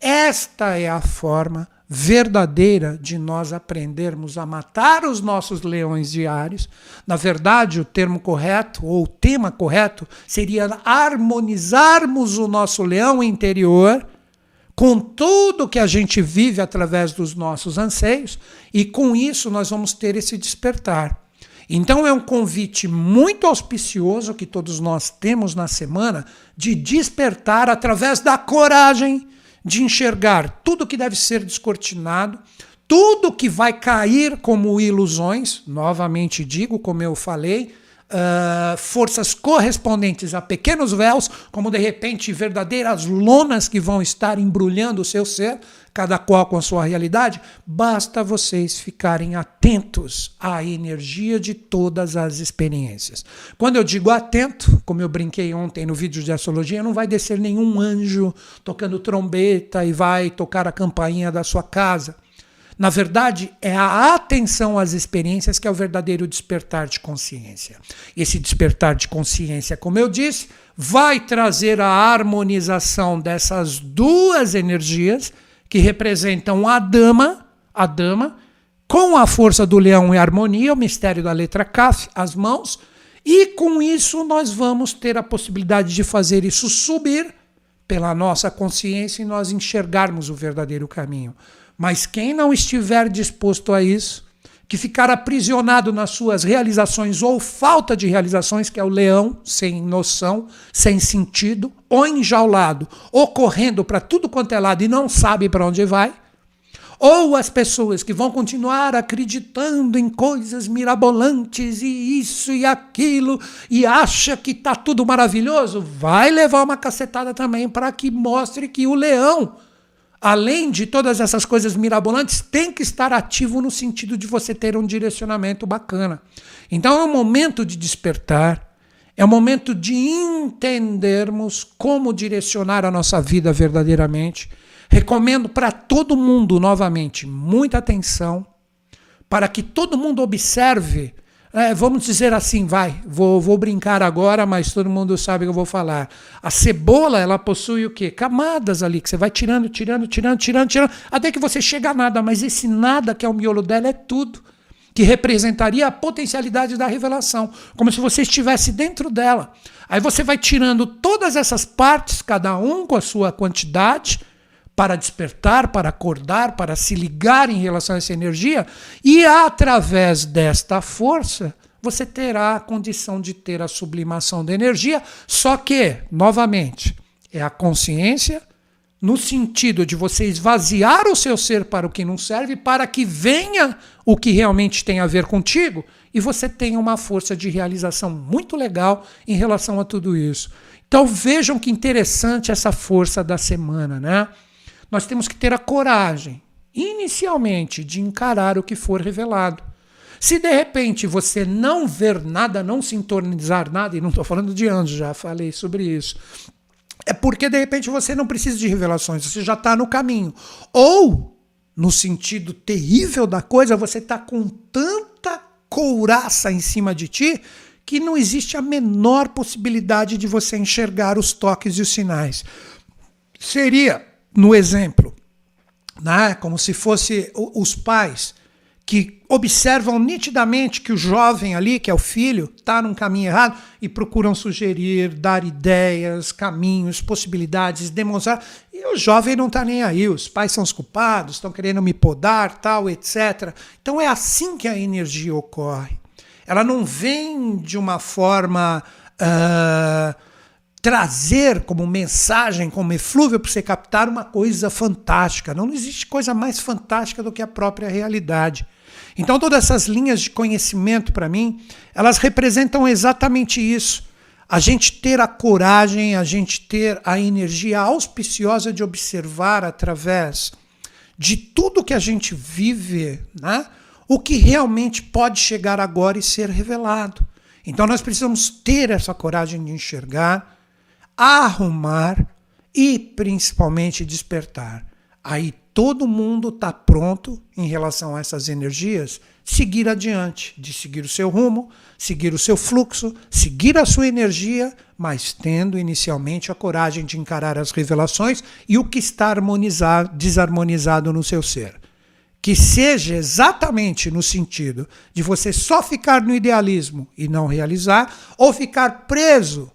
Esta é a forma verdadeira de nós aprendermos a matar os nossos leões diários. Na verdade, o termo correto ou o tema correto seria harmonizarmos o nosso leão interior com tudo que a gente vive através dos nossos anseios, e com isso nós vamos ter esse despertar. Então é um convite muito auspicioso que todos nós temos na semana de despertar através da coragem de enxergar tudo que deve ser descortinado, tudo que vai cair como ilusões, novamente digo, como eu falei, uh, forças correspondentes a pequenos véus, como de repente verdadeiras lonas que vão estar embrulhando o seu ser, cada qual com a sua realidade, basta vocês ficarem atentos à energia de todas as experiências. Quando eu digo atento, como eu brinquei ontem no vídeo de astrologia, não vai descer nenhum anjo tocando trombeta e vai tocar a campainha da sua casa. Na verdade, é a atenção às experiências que é o verdadeiro despertar de consciência. Esse despertar de consciência, como eu disse, vai trazer a harmonização dessas duas energias que representam a dama, a dama, com a força do leão e harmonia, o mistério da letra Kaf, as mãos, e com isso nós vamos ter a possibilidade de fazer isso subir pela nossa consciência e nós enxergarmos o verdadeiro caminho. Mas quem não estiver disposto a isso, que ficar aprisionado nas suas realizações ou falta de realizações, que é o leão sem noção, sem sentido, ou enjaulado, ou correndo para tudo quanto é lado e não sabe para onde vai, ou as pessoas que vão continuar acreditando em coisas mirabolantes e isso e aquilo e acha que está tudo maravilhoso, vai levar uma cacetada também para que mostre que o leão além de todas essas coisas mirabolantes, tem que estar ativo no sentido de você ter um direcionamento bacana. Então é um momento de despertar, é um momento de entendermos como direcionar a nossa vida verdadeiramente. Recomendo para todo mundo, novamente, muita atenção, para que todo mundo observe é, vamos dizer assim, vai, vou, vou brincar agora, mas todo mundo sabe que eu vou falar. A cebola, ela possui o quê? Camadas ali, que você vai tirando, tirando, tirando, tirando, tirando, até que você chega a nada, mas esse nada que é o miolo dela é tudo que representaria a potencialidade da revelação, como se você estivesse dentro dela. Aí você vai tirando todas essas partes, cada um com a sua quantidade, para despertar, para acordar, para se ligar em relação a essa energia, e através desta força você terá a condição de ter a sublimação da energia, só que, novamente, é a consciência no sentido de você esvaziar o seu ser para o que não serve, para que venha o que realmente tem a ver contigo e você tenha uma força de realização muito legal em relação a tudo isso. Então vejam que interessante essa força da semana, né? Nós temos que ter a coragem, inicialmente, de encarar o que for revelado. Se de repente você não ver nada, não sintonizar nada, e não estou falando de anjos, já falei sobre isso, é porque de repente você não precisa de revelações, você já está no caminho. Ou, no sentido terrível da coisa, você está com tanta couraça em cima de ti que não existe a menor possibilidade de você enxergar os toques e os sinais. Seria, no exemplo, né, como se fosse os pais que observam nitidamente que o jovem ali, que é o filho, está num caminho errado e procuram sugerir, dar ideias, caminhos, possibilidades, demonstrar. E o jovem não está nem aí, os pais são os culpados, estão querendo me podar, tal, etc. Então é assim que a energia ocorre. Ela não vem de uma forma. Uh, trazer como mensagem, como eflúvio para você captar uma coisa fantástica. Não existe coisa mais fantástica do que a própria realidade. Então, todas essas linhas de conhecimento, para mim, elas representam exatamente isso. A gente ter a coragem, a gente ter a energia auspiciosa de observar através de tudo que a gente vive, né? o que realmente pode chegar agora e ser revelado. Então, nós precisamos ter essa coragem de enxergar, arrumar e, principalmente, despertar. Aí todo mundo está pronto em relação a essas energias, seguir adiante, de seguir o seu rumo, seguir o seu fluxo, seguir a sua energia, mas tendo inicialmente a coragem de encarar as revelações e o que está desarmonizado no seu ser. Que seja exatamente no sentido de você só ficar no idealismo e não realizar, ou ficar preso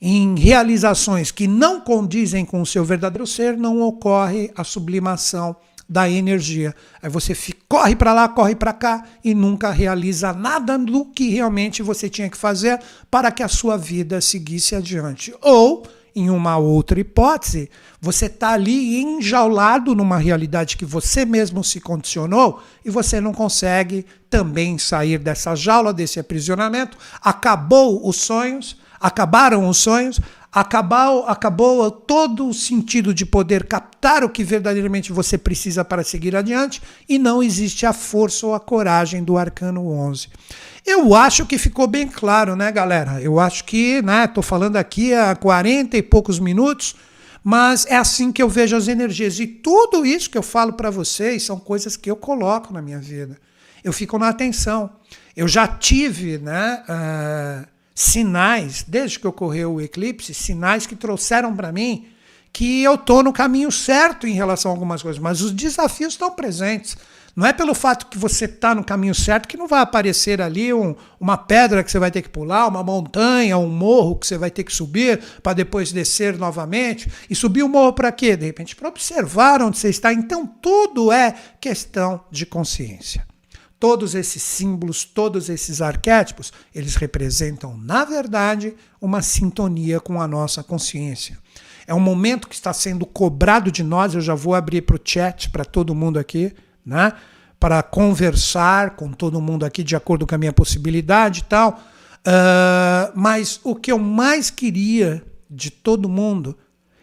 em realizações que não condizem com o seu verdadeiro ser, não ocorre a sublimação da energia. Aí você fica, corre para lá, corre para cá e nunca realiza nada do que realmente você tinha que fazer para que a sua vida seguisse adiante. Ou, em uma outra hipótese, você está ali enjaulado numa realidade que você mesmo se condicionou e você não consegue também sair dessa jaula, desse aprisionamento. Acabou os sonhos acabaram os sonhos, acabou, acabou todo o sentido de poder captar o que verdadeiramente você precisa para seguir adiante e não existe a força ou a coragem do arcano 11. Eu acho que ficou bem claro, né, galera? Eu acho que, né, tô falando aqui há 40 e poucos minutos, mas é assim que eu vejo as energias e tudo isso que eu falo para vocês são coisas que eu coloco na minha vida. Eu fico na atenção. Eu já tive, né, uh, sinais, desde que ocorreu o eclipse, sinais que trouxeram para mim que eu estou no caminho certo em relação a algumas coisas, mas os desafios estão presentes. Não é pelo fato que você está no caminho certo que não vai aparecer ali um, uma pedra que você vai ter que pular, uma montanha, um morro que você vai ter que subir para depois descer novamente. E subir o morro para quê? De repente, para observar onde você está. Então, tudo é questão de consciência. Todos esses símbolos, todos esses arquétipos, eles representam, na verdade, uma sintonia com a nossa consciência. É um momento que está sendo cobrado de nós, eu já vou abrir para o chat, para todo mundo aqui, né? para conversar com todo mundo aqui de acordo com a minha possibilidade e tal. Uh, mas o que eu mais queria de todo mundo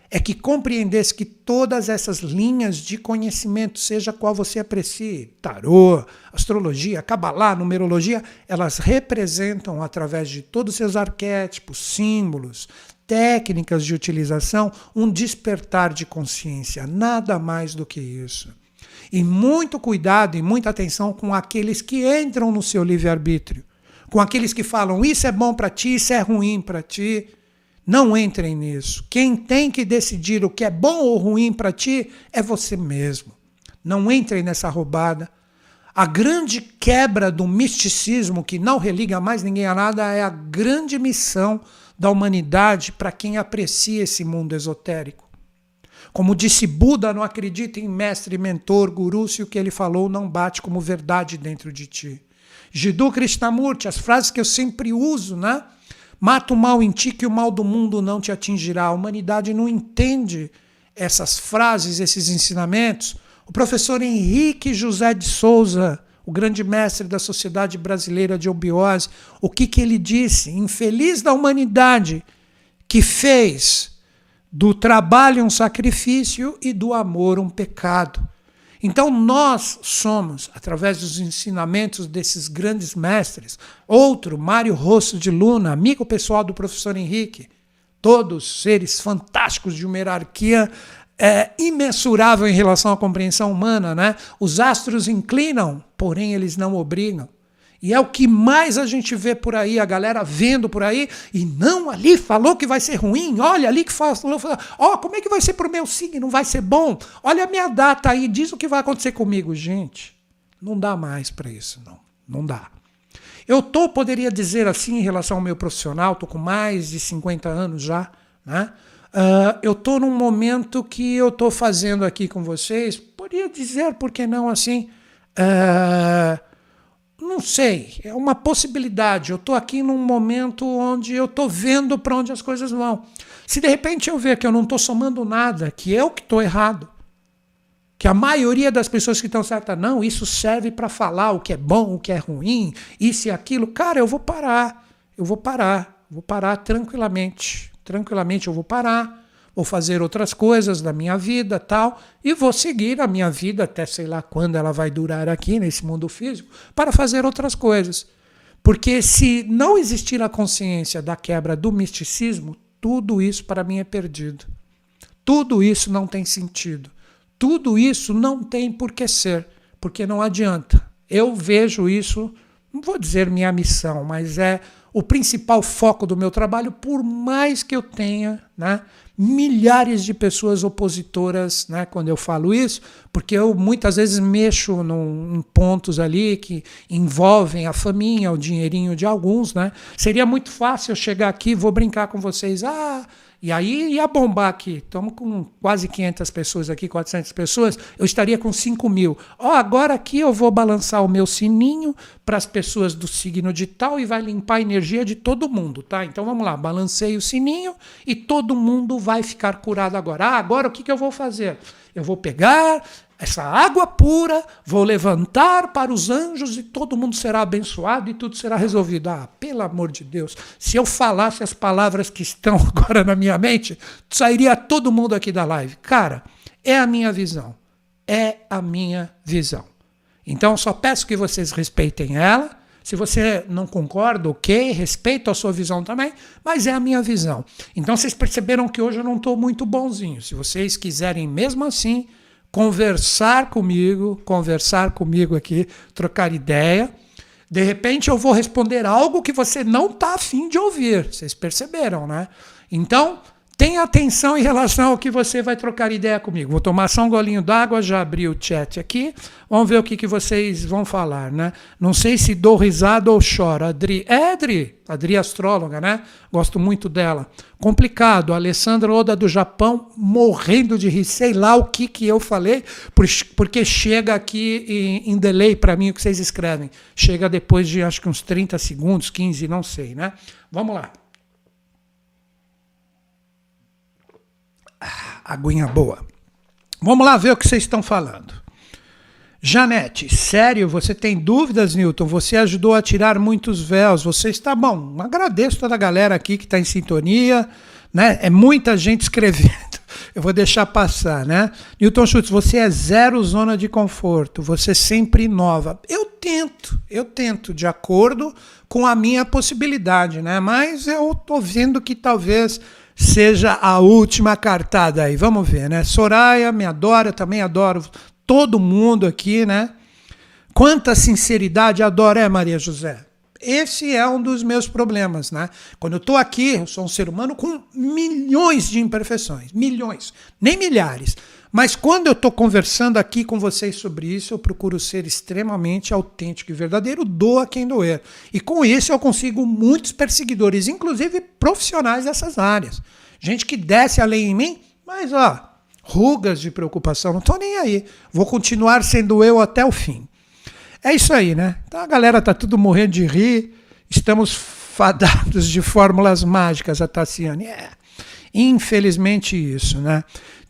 é que compreendesse que todas essas linhas de conhecimento, seja qual você aprecie, tarô, astrologia, cabalá, numerologia, elas representam, através de todos os seus arquétipos, símbolos, técnicas de utilização, um despertar de consciência, nada mais do que isso. E muito cuidado e muita atenção com aqueles que entram no seu livre-arbítrio, com aqueles que falam isso é bom para ti, isso é ruim para ti não entrem nisso. Quem tem que decidir o que é bom ou ruim para ti é você mesmo. Não entrem nessa roubada. A grande quebra do misticismo que não religa mais ninguém a nada é a grande missão da humanidade para quem aprecia esse mundo esotérico. Como disse Buda, não acredita em mestre, mentor, guru, se o que ele falou não bate como verdade dentro de ti. Jiddu Krishnamurti, as frases que eu sempre uso, né? Mata o mal em ti, que o mal do mundo não te atingirá. A humanidade não entende essas frases, esses ensinamentos. O professor Henrique José de Souza, o grande mestre da Sociedade Brasileira de Obiose, o que, que ele disse? Infeliz da humanidade que fez do trabalho um sacrifício e do amor um pecado. Então, nós somos, através dos ensinamentos desses grandes mestres, outro, Mário Rosso de Luna, amigo pessoal do professor Henrique, todos seres fantásticos de uma hierarquia é, imensurável em relação à compreensão humana, né? Os astros inclinam, porém eles não obrigam. E é o que mais a gente vê por aí, a galera vendo por aí, e não, ali falou que vai ser ruim, olha ali que falou, ó, oh, como é que vai ser pro meu signo, vai ser bom, olha a minha data aí, diz o que vai acontecer comigo. Gente, não dá mais para isso, não, não dá. Eu tô, poderia dizer assim, em relação ao meu profissional, tô com mais de 50 anos já, né? Uh, eu tô num momento que eu tô fazendo aqui com vocês, poderia dizer, por que não assim, uh, não sei, é uma possibilidade. Eu estou aqui num momento onde eu estou vendo para onde as coisas vão. Se de repente eu ver que eu não estou somando nada, que eu que estou errado, que a maioria das pessoas que estão certas, não, isso serve para falar o que é bom, o que é ruim, isso e aquilo, cara, eu vou parar, eu vou parar, vou parar tranquilamente, tranquilamente eu vou parar vou fazer outras coisas na minha vida, tal, e vou seguir a minha vida até sei lá quando ela vai durar aqui nesse mundo físico, para fazer outras coisas. Porque se não existir a consciência da quebra do misticismo, tudo isso para mim é perdido. Tudo isso não tem sentido. Tudo isso não tem por que ser, porque não adianta. Eu vejo isso, não vou dizer minha missão, mas é o principal foco do meu trabalho, por mais que eu tenha né, milhares de pessoas opositoras, né, quando eu falo isso, porque eu muitas vezes mexo num, em pontos ali que envolvem a faminha, o dinheirinho de alguns, né? Seria muito fácil eu chegar aqui, vou brincar com vocês, ah, e aí ia bombar aqui. Estamos com quase 500 pessoas aqui, 400 pessoas. Eu estaria com 5 mil. Ó, oh, agora aqui eu vou balançar o meu sininho para as pessoas do signo de tal e vai limpar a energia de todo mundo, tá? Então vamos lá, balancei o sininho e todo mundo vai ficar curado agora. Ah, agora o que, que eu vou fazer? Eu vou pegar, essa água pura, vou levantar para os anjos e todo mundo será abençoado e tudo será resolvido. Ah, pelo amor de Deus, se eu falasse as palavras que estão agora na minha mente, sairia todo mundo aqui da live. Cara, é a minha visão. É a minha visão. Então, só peço que vocês respeitem ela. Se você não concorda, ok, respeito a sua visão também, mas é a minha visão. Então, vocês perceberam que hoje eu não estou muito bonzinho. Se vocês quiserem mesmo assim conversar comigo, conversar comigo aqui, trocar ideia. De repente eu vou responder algo que você não está afim de ouvir. Vocês perceberam, né? Então, Tenha atenção em relação ao que você vai trocar ideia comigo. Vou tomar só um golinho d'água, já abri o chat aqui. Vamos ver o que, que vocês vão falar, né? Não sei se dou risada ou choro. Adri, é Adri, Adri astróloga, né? Gosto muito dela. Complicado. Alessandra Oda do Japão, morrendo de rir. Sei lá o que, que eu falei, porque chega aqui em, em delay para mim o que vocês escrevem. Chega depois de acho que uns 30 segundos, 15, não sei, né? Vamos lá. Aguinha boa. Vamos lá ver o que vocês estão falando. Janete, sério, você tem dúvidas, Newton? Você ajudou a tirar muitos véus. Você está bom. Agradeço toda a galera aqui que está em sintonia. Né? É muita gente escrevendo. Eu vou deixar passar, né? Newton Schultz, você é zero zona de conforto. Você sempre inova. Eu tento, eu tento, de acordo com a minha possibilidade, né? Mas eu estou vendo que talvez seja a última cartada aí. Vamos ver, né? Soraya me adora, também adoro todo mundo aqui, né? Quanta sinceridade adoro, é, Maria José? Esse é um dos meus problemas, né? Quando eu estou aqui, eu sou um ser humano com milhões de imperfeições, milhões, nem milhares. Mas quando eu estou conversando aqui com vocês sobre isso, eu procuro ser extremamente autêntico e verdadeiro, doa quem doer. E com isso eu consigo muitos perseguidores, inclusive profissionais dessas áreas. Gente que desce além em mim, mas ó, rugas de preocupação, não estou nem aí. Vou continuar sendo eu até o fim. É isso aí, né? Então a galera tá tudo morrendo de rir. Estamos fadados de fórmulas mágicas, a Tassiane. É, infelizmente isso, né?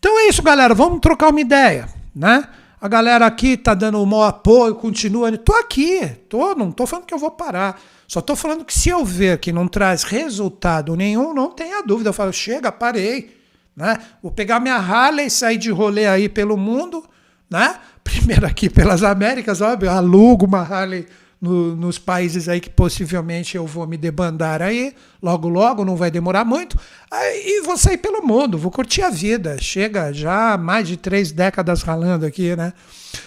Então é isso, galera. Vamos trocar uma ideia, né? A galera aqui tá dando o maior apoio, continua. Tô aqui, tô, não tô falando que eu vou parar. Só tô falando que se eu ver que não traz resultado nenhum, não tenha dúvida. Eu falo, chega, parei. Né? Vou pegar minha Harley, sair de rolê aí pelo mundo, né? Primeiro aqui pelas Américas, óbvio, alugo uma Harley no, nos países aí que possivelmente eu vou me debandar aí, logo, logo, não vai demorar muito. Aí, e vou sair pelo mundo, vou curtir a vida. Chega já mais de três décadas ralando aqui, né?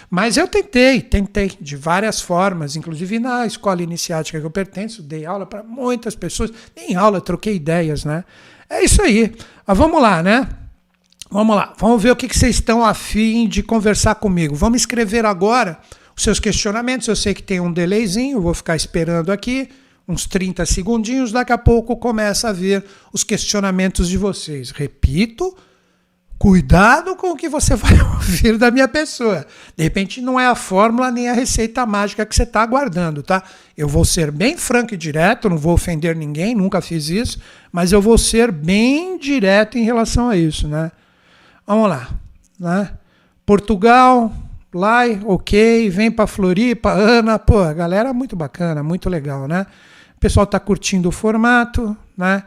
Mas eu tentei, tentei de várias formas, inclusive na escola iniciática que eu pertenço, dei aula para muitas pessoas, nem aula, troquei ideias, né? É isso aí. Mas vamos lá, né? Vamos lá, vamos ver o que, que vocês estão afim de conversar comigo. Vamos escrever agora os seus questionamentos. Eu sei que tem um delayzinho, vou ficar esperando aqui uns 30 segundinhos, daqui a pouco começa a vir os questionamentos de vocês. Repito, cuidado com o que você vai ouvir da minha pessoa. De repente não é a fórmula nem a receita mágica que você está aguardando, tá? Eu vou ser bem franco e direto, não vou ofender ninguém, nunca fiz isso, mas eu vou ser bem direto em relação a isso, né? Vamos lá, né? Portugal, lá, ok, vem para Floripa, Ana, pô, a galera é muito bacana, muito legal, né? O pessoal está curtindo o formato, né?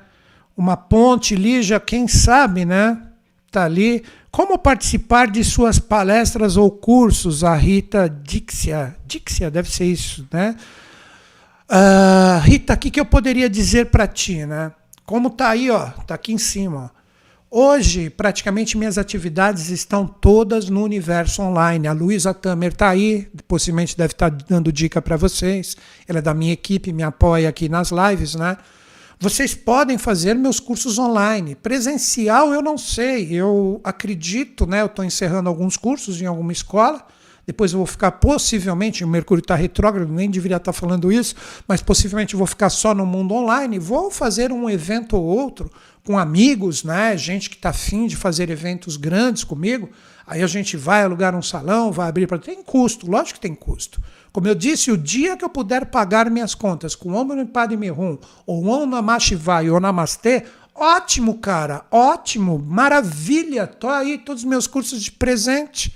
Uma ponte, Lígia, quem sabe, né? Tá ali. Como participar de suas palestras ou cursos? A Rita Dixia, Dixia deve ser isso, né? Uh, Rita, o que, que eu poderia dizer para ti, né? Como tá aí, ó, tá aqui em cima, ó. Hoje, praticamente minhas atividades estão todas no universo online. A Luísa Tamer está aí, possivelmente deve estar tá dando dica para vocês. Ela é da minha equipe, me apoia aqui nas lives, né? Vocês podem fazer meus cursos online. Presencial eu não sei. Eu acredito, né? Eu estou encerrando alguns cursos em alguma escola. Depois eu vou ficar possivelmente, o Mercúrio está retrógrado, nem deveria estar tá falando isso, mas possivelmente vou ficar só no mundo online. Vou fazer um evento ou outro com amigos, né? Gente que está afim de fazer eventos grandes comigo. Aí a gente vai alugar um salão, vai abrir para. Tem custo, lógico que tem custo. Como eu disse, o dia que eu puder pagar minhas contas com Om Padme Hum, ou Om Namah Shivaya ou Namastê, ótimo, cara, ótimo, maravilha. Tô aí todos os meus cursos de presente.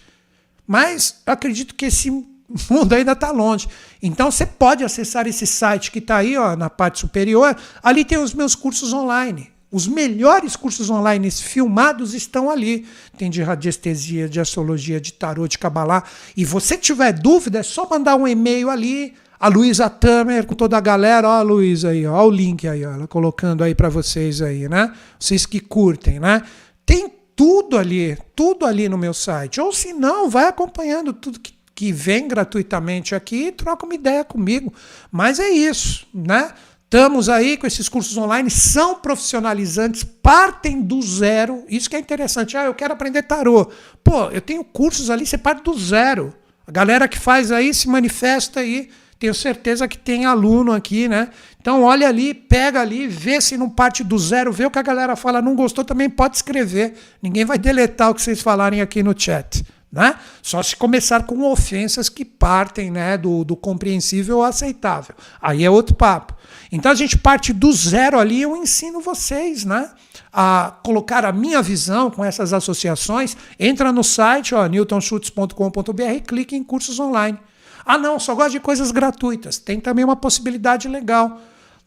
Mas eu acredito que esse mundo ainda está longe. Então você pode acessar esse site que está aí ó, na parte superior. Ali tem os meus cursos online. Os melhores cursos online filmados estão ali. Tem de radiestesia, de astrologia, de tarô, de cabalá. E você tiver dúvida, é só mandar um e-mail ali. A Luísa Tamer, com toda a galera, ó a Luísa aí, ó, ó o link aí, ó, ela colocando aí para vocês aí, né? Vocês que curtem, né? Tem tudo ali, tudo ali no meu site. Ou se não, vai acompanhando tudo que, que vem gratuitamente aqui e troca uma ideia comigo. Mas é isso, né? Estamos aí com esses cursos online, são profissionalizantes, partem do zero. Isso que é interessante. Ah, eu quero aprender tarô. Pô, eu tenho cursos ali, você parte do zero. A galera que faz aí se manifesta aí. Tenho certeza que tem aluno aqui, né? Então olha ali, pega ali, vê se não parte do zero, vê o que a galera fala. Não gostou, também pode escrever. Ninguém vai deletar o que vocês falarem aqui no chat. Né? Só se começar com ofensas que partem né, do, do compreensível ao aceitável. Aí é outro papo. Então a gente parte do zero ali, eu ensino vocês né, a colocar a minha visão com essas associações. Entra no site newtonschutz.com.br clique em cursos online. Ah, não, só gosto de coisas gratuitas. Tem também uma possibilidade legal.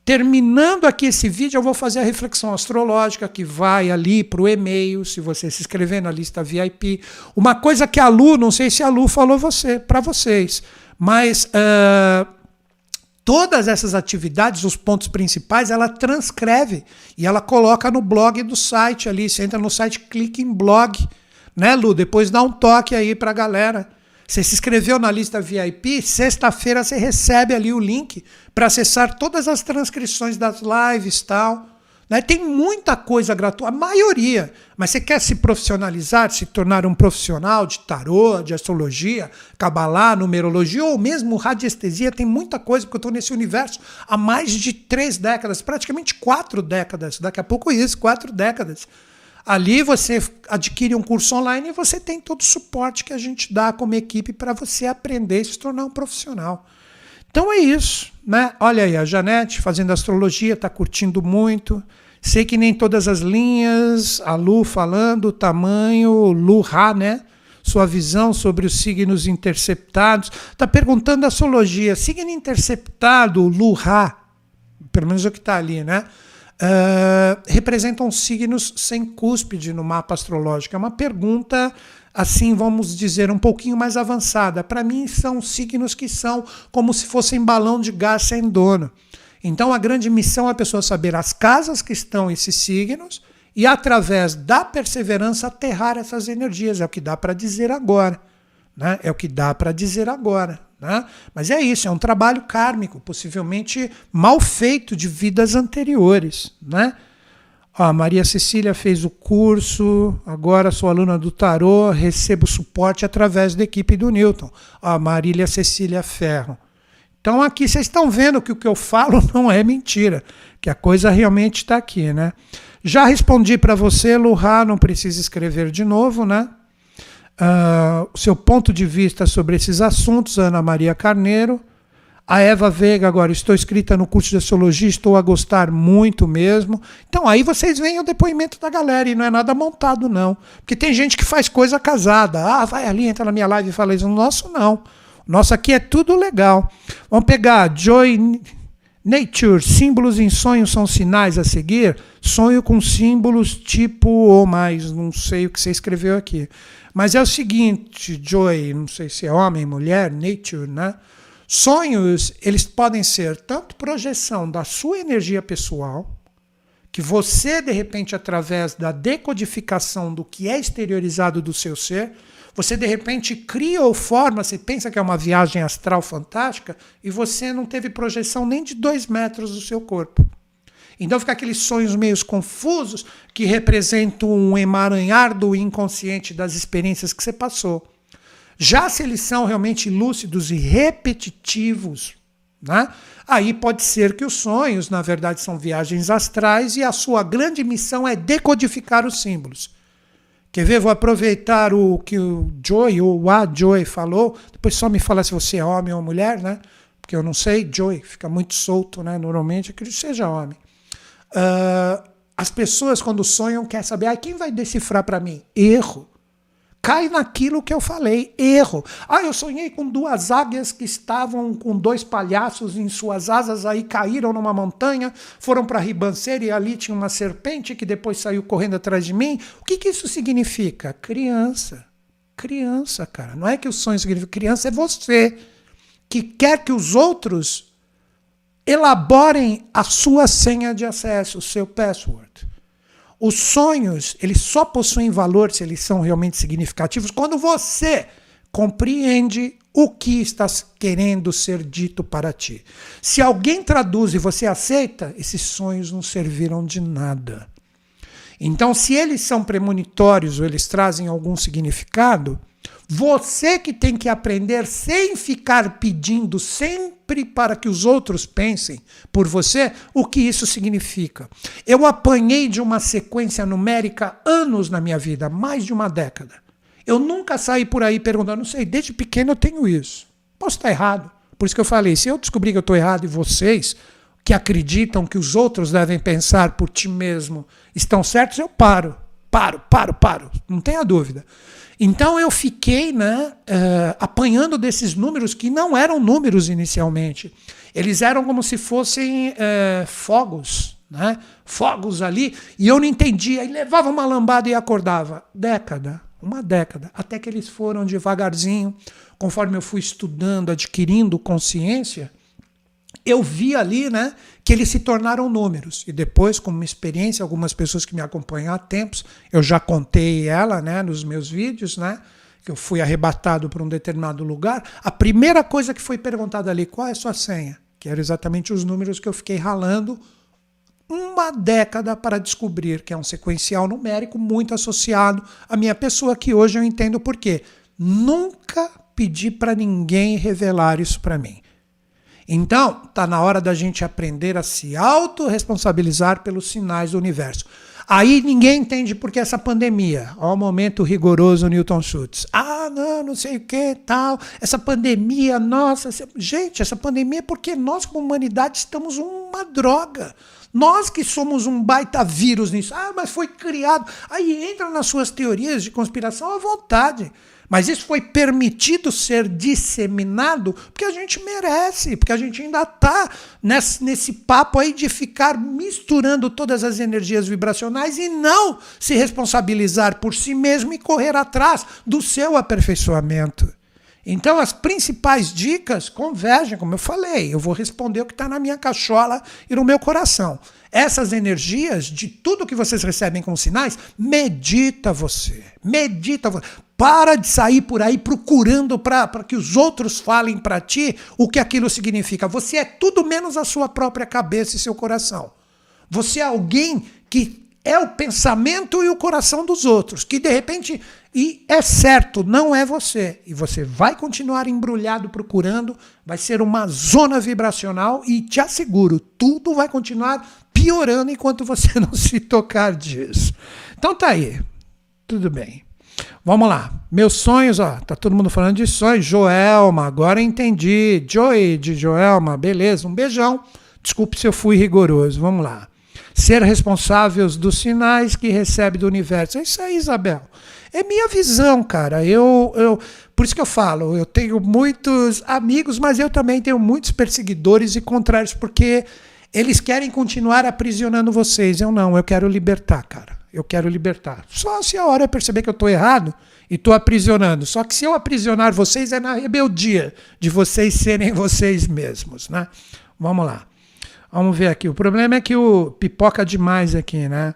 Terminando aqui esse vídeo, eu vou fazer a reflexão astrológica que vai ali para o e-mail, se você se inscrever na lista VIP. Uma coisa que a Lu, não sei se a Lu falou você, para vocês, mas uh, todas essas atividades, os pontos principais, ela transcreve e ela coloca no blog do site ali. Você entra no site, clica em blog, né, Lu? Depois dá um toque aí para a galera. Você se inscreveu na lista VIP, sexta-feira você recebe ali o link para acessar todas as transcrições das lives tal. Né? Tem muita coisa gratuita, a maioria. Mas você quer se profissionalizar, se tornar um profissional de tarô, de astrologia, cabalá, numerologia ou mesmo radiestesia, tem muita coisa, porque eu estou nesse universo há mais de três décadas, praticamente quatro décadas. Daqui a pouco isso, quatro décadas. Ali você adquire um curso online e você tem todo o suporte que a gente dá como equipe para você aprender e se tornar um profissional. Então é isso, né? Olha aí, a Janete fazendo astrologia, está curtindo muito. Sei que nem todas as linhas, a Lu falando, o tamanho, Lu Ra, né? Sua visão sobre os signos interceptados. Está perguntando a astrologia, signo interceptado, Lu Ra, pelo menos é o que está ali, né? Uh, representam signos sem cúspide no mapa astrológico? É uma pergunta, assim, vamos dizer, um pouquinho mais avançada. Para mim, são signos que são como se fossem balão de gás sem dono. Então, a grande missão é a pessoa saber as casas que estão esses signos e, através da perseverança, aterrar essas energias. É o que dá para dizer agora. Né? É o que dá para dizer agora. Né? Mas é isso, é um trabalho kármico, possivelmente mal feito de vidas anteriores. Né? A Maria Cecília fez o curso, agora sou aluna do Tarô, recebo suporte através da equipe do Newton. A Marília Cecília Ferro. Então aqui vocês estão vendo que o que eu falo não é mentira, que a coisa realmente está aqui, né? Já respondi para você, Luhá, não precisa escrever de novo, né? Uh, seu ponto de vista sobre esses assuntos, Ana Maria Carneiro. A Eva Veiga, agora, estou inscrita no curso de Astrologia, estou a gostar muito mesmo. Então, aí vocês veem o depoimento da galera, e não é nada montado, não. Porque tem gente que faz coisa casada. Ah, vai ali, entra na minha live e fala isso. Nosso, não. Nosso aqui é tudo legal. Vamos pegar Joy Nature, símbolos em sonhos são sinais a seguir? Sonho com símbolos tipo ou mais, não sei o que você escreveu aqui. Mas é o seguinte, Joy, não sei se é homem, mulher, nature, né? Sonhos, eles podem ser tanto projeção da sua energia pessoal, que você, de repente, através da decodificação do que é exteriorizado do seu ser, você de repente cria ou forma, você pensa que é uma viagem astral fantástica, e você não teve projeção nem de dois metros do seu corpo. Então fica aqueles sonhos meio confusos que representam um emaranhar do inconsciente das experiências que você passou. Já se eles são realmente lúcidos e repetitivos, né? aí pode ser que os sonhos, na verdade, são viagens astrais e a sua grande missão é decodificar os símbolos. Quer ver? Vou aproveitar o que o Joy, ou a Joy falou. Depois só me fala se você é homem ou mulher, né? Porque eu não sei, Joy, fica muito solto, né? Normalmente, que seja homem. Uh, as pessoas, quando sonham, querem saber ah, quem vai decifrar para mim. Erro. Cai naquilo que eu falei. Erro. Ah, eu sonhei com duas águias que estavam com dois palhaços em suas asas, aí caíram numa montanha, foram para ribanceira e ali tinha uma serpente que depois saiu correndo atrás de mim. O que, que isso significa? Criança. Criança, cara. Não é que o sonho significa criança, é você que quer que os outros elaborem a sua senha de acesso, o seu password. Os sonhos, eles só possuem valor se eles são realmente significativos quando você compreende o que está querendo ser dito para ti. Se alguém traduz e você aceita, esses sonhos não serviram de nada. Então, se eles são premonitórios ou eles trazem algum significado, você que tem que aprender sem ficar pedindo sempre para que os outros pensem por você o que isso significa. Eu apanhei de uma sequência numérica anos na minha vida, mais de uma década. Eu nunca saí por aí perguntando, não sei, desde pequeno eu tenho isso. Posso estar errado. Por isso que eu falei, se eu descobrir que eu estou errado e vocês que acreditam que os outros devem pensar por ti mesmo estão certos, eu paro. Paro, paro, paro. Não tenha dúvida. Então eu fiquei né, uh, apanhando desses números que não eram números inicialmente. Eles eram como se fossem uh, fogos, né? fogos ali, e eu não entendia. E levava uma lambada e acordava. Década, uma década, até que eles foram devagarzinho, conforme eu fui estudando, adquirindo consciência, eu vi ali né, que eles se tornaram números. E depois, como uma experiência, algumas pessoas que me acompanham há tempos, eu já contei ela né, nos meus vídeos, né, que eu fui arrebatado para um determinado lugar. A primeira coisa que foi perguntada ali, qual é a sua senha? Que eram exatamente os números que eu fiquei ralando uma década para descobrir que é um sequencial numérico muito associado à minha pessoa, que hoje eu entendo por quê. Nunca pedi para ninguém revelar isso para mim. Então, está na hora da gente aprender a se autorresponsabilizar pelos sinais do universo. Aí ninguém entende por que essa pandemia. Olha o momento rigoroso Newton Schultz. Ah, não, não sei o que, tal. Essa pandemia, nossa. Gente, essa pandemia é porque nós, como humanidade, estamos uma droga. Nós que somos um baita vírus nisso. Ah, mas foi criado. Aí entra nas suas teorias de conspiração à vontade. Mas isso foi permitido ser disseminado porque a gente merece, porque a gente ainda está nesse, nesse papo aí de ficar misturando todas as energias vibracionais e não se responsabilizar por si mesmo e correr atrás do seu aperfeiçoamento. Então, as principais dicas convergem, como eu falei. Eu vou responder o que está na minha cachola e no meu coração. Essas energias, de tudo que vocês recebem com sinais, medita você. Medita você. Para de sair por aí procurando para que os outros falem para ti o que aquilo significa. Você é tudo menos a sua própria cabeça e seu coração. Você é alguém que é o pensamento e o coração dos outros, que de repente, e é certo, não é você. E você vai continuar embrulhado procurando, vai ser uma zona vibracional e te asseguro, tudo vai continuar piorando enquanto você não se tocar disso. Então tá aí. Tudo bem. Vamos lá. Meus sonhos, ó, tá todo mundo falando de sonhos. Joelma, agora entendi. Joey de Joelma, beleza. Um beijão. Desculpe se eu fui rigoroso. Vamos lá. Ser responsáveis dos sinais que recebe do universo. É isso aí, Isabel. É minha visão, cara. Eu, eu, por isso que eu falo, eu tenho muitos amigos, mas eu também tenho muitos perseguidores e contrários, porque eles querem continuar aprisionando vocês. Eu não, eu quero libertar, cara eu quero libertar. Só se a hora perceber que eu estou errado e estou aprisionando. Só que se eu aprisionar vocês é na rebeldia de vocês serem vocês mesmos, né? Vamos lá. Vamos ver aqui. O problema é que o pipoca demais aqui, né?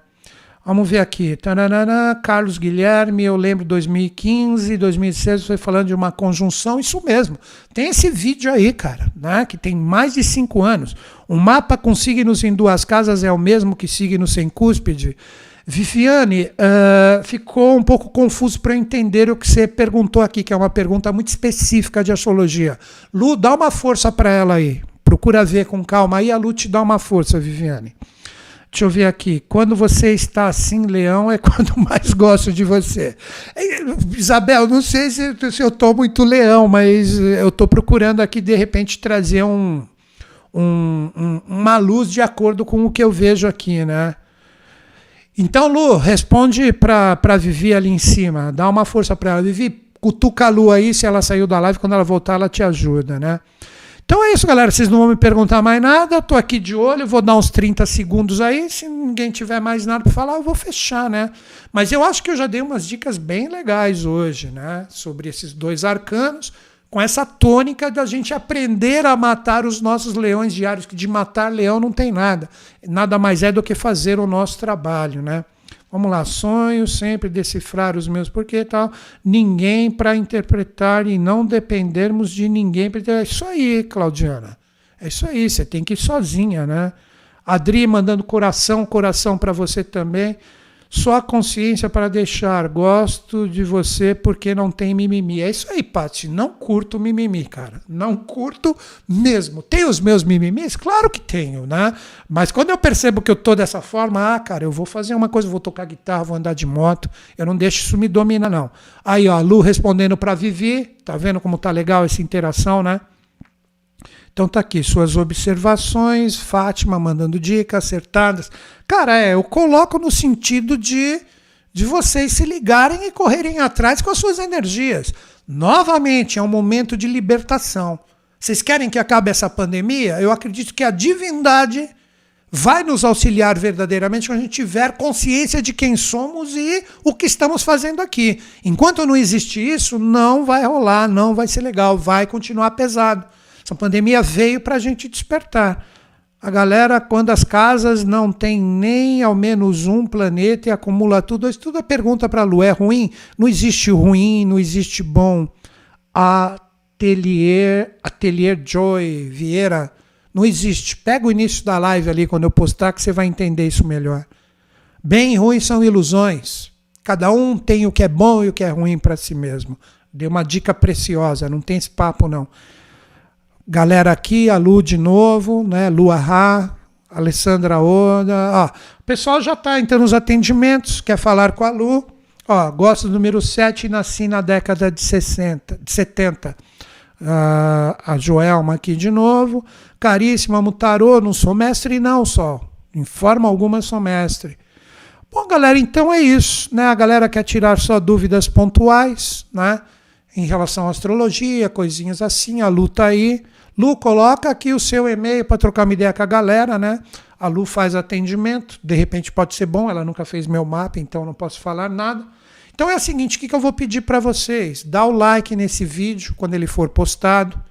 Vamos ver aqui. Taranana, Carlos Guilherme, eu lembro 2015, 2016, foi falando de uma conjunção, isso mesmo. Tem esse vídeo aí, cara, né, que tem mais de cinco anos. O mapa com signos em duas casas é o mesmo que signo sem cúspide. Viviane, uh, ficou um pouco confuso para entender o que você perguntou aqui, que é uma pergunta muito específica de astrologia. Lu, dá uma força para ela aí. Procura ver com calma aí, a Lu te dá uma força, Viviane. Deixa eu ver aqui. Quando você está assim, leão, é quando mais gosto de você. Isabel, não sei se, se eu estou muito leão, mas eu estou procurando aqui, de repente, trazer um, um, um, uma luz de acordo com o que eu vejo aqui, né? Então, Lu, responde para Vivi ali em cima. Dá uma força para ela. Vivi, cutuca a Lu aí, se ela saiu da live, quando ela voltar, ela te ajuda, né? Então é isso, galera. Vocês não vão me perguntar mais nada. Estou aqui de olho, vou dar uns 30 segundos aí. Se ninguém tiver mais nada para falar, eu vou fechar, né? Mas eu acho que eu já dei umas dicas bem legais hoje, né? Sobre esses dois arcanos com essa tônica da gente aprender a matar os nossos leões diários, que de matar leão não tem nada. Nada mais é do que fazer o nosso trabalho, né? Vamos lá, sonho sempre decifrar os meus porquê e tal. Ninguém para interpretar e não dependermos de ninguém. É isso aí, Claudiana. É isso aí, você tem que ir sozinha, né? Adri mandando coração, coração para você também. Só a consciência para deixar. Gosto de você porque não tem mimimi. É isso aí, Paty. Não curto mimimi, cara. Não curto mesmo. Tem os meus mimimis? Claro que tenho, né? Mas quando eu percebo que eu tô dessa forma, ah, cara, eu vou fazer uma coisa, vou tocar guitarra, vou andar de moto. Eu não deixo isso me dominar, não. Aí, ó, Lu respondendo para Vivi. Tá vendo como tá legal essa interação, né? Então tá aqui, suas observações, Fátima mandando dicas acertadas. Cara, é, eu coloco no sentido de, de vocês se ligarem e correrem atrás com as suas energias. Novamente, é um momento de libertação. Vocês querem que acabe essa pandemia? Eu acredito que a divindade vai nos auxiliar verdadeiramente quando a gente tiver consciência de quem somos e o que estamos fazendo aqui. Enquanto não existe isso, não vai rolar, não vai ser legal, vai continuar pesado. Essa pandemia veio para a gente despertar. A galera, quando as casas não tem nem ao menos um planeta e acumula tudo, isso tudo é pergunta para a Lu. É ruim? Não existe ruim, não existe bom. Atelier, Atelier Joy Vieira, não existe. Pega o início da live ali quando eu postar que você vai entender isso melhor. Bem e ruim são ilusões. Cada um tem o que é bom e o que é ruim para si mesmo. Dei uma dica preciosa, não tem esse papo não. Galera aqui, a Lu de novo, né? Lu Arra, Alessandra Oda. Ó, o pessoal já está entrando nos atendimentos, quer falar com a Lu. Ó, gosto do número 7 e nasci na década de, 60, de 70. Uh, a Joelma aqui de novo. Caríssima Mutarô, não sou mestre não, Sol. Em forma alguma sou mestre. Bom, galera, então é isso. Né? A galera quer tirar só dúvidas pontuais, né? Em relação à astrologia, coisinhas assim, a Lu tá aí. Lu, coloca aqui o seu e-mail para trocar uma ideia com a galera, né? A Lu faz atendimento, de repente pode ser bom, ela nunca fez meu mapa, então não posso falar nada. Então é o seguinte, o que, eu vou pedir para vocês? Dá o like nesse vídeo quando ele for postado.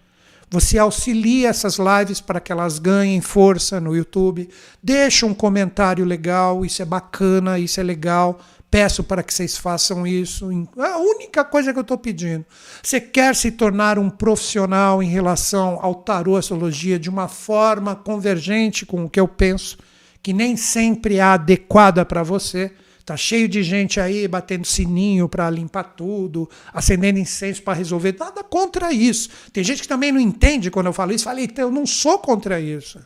Você auxilia essas lives para que elas ganhem força no YouTube. Deixa um comentário legal, isso é bacana, isso é legal. Peço para que vocês façam isso. É a única coisa que eu estou pedindo. Você quer se tornar um profissional em relação ao tarô, astrologia, de uma forma convergente com o que eu penso, que nem sempre é adequada para você. Tá cheio de gente aí batendo sininho para limpar tudo, acendendo incenso para resolver. Nada contra isso. Tem gente que também não entende quando eu falo isso. Falei, então, eu não sou contra isso.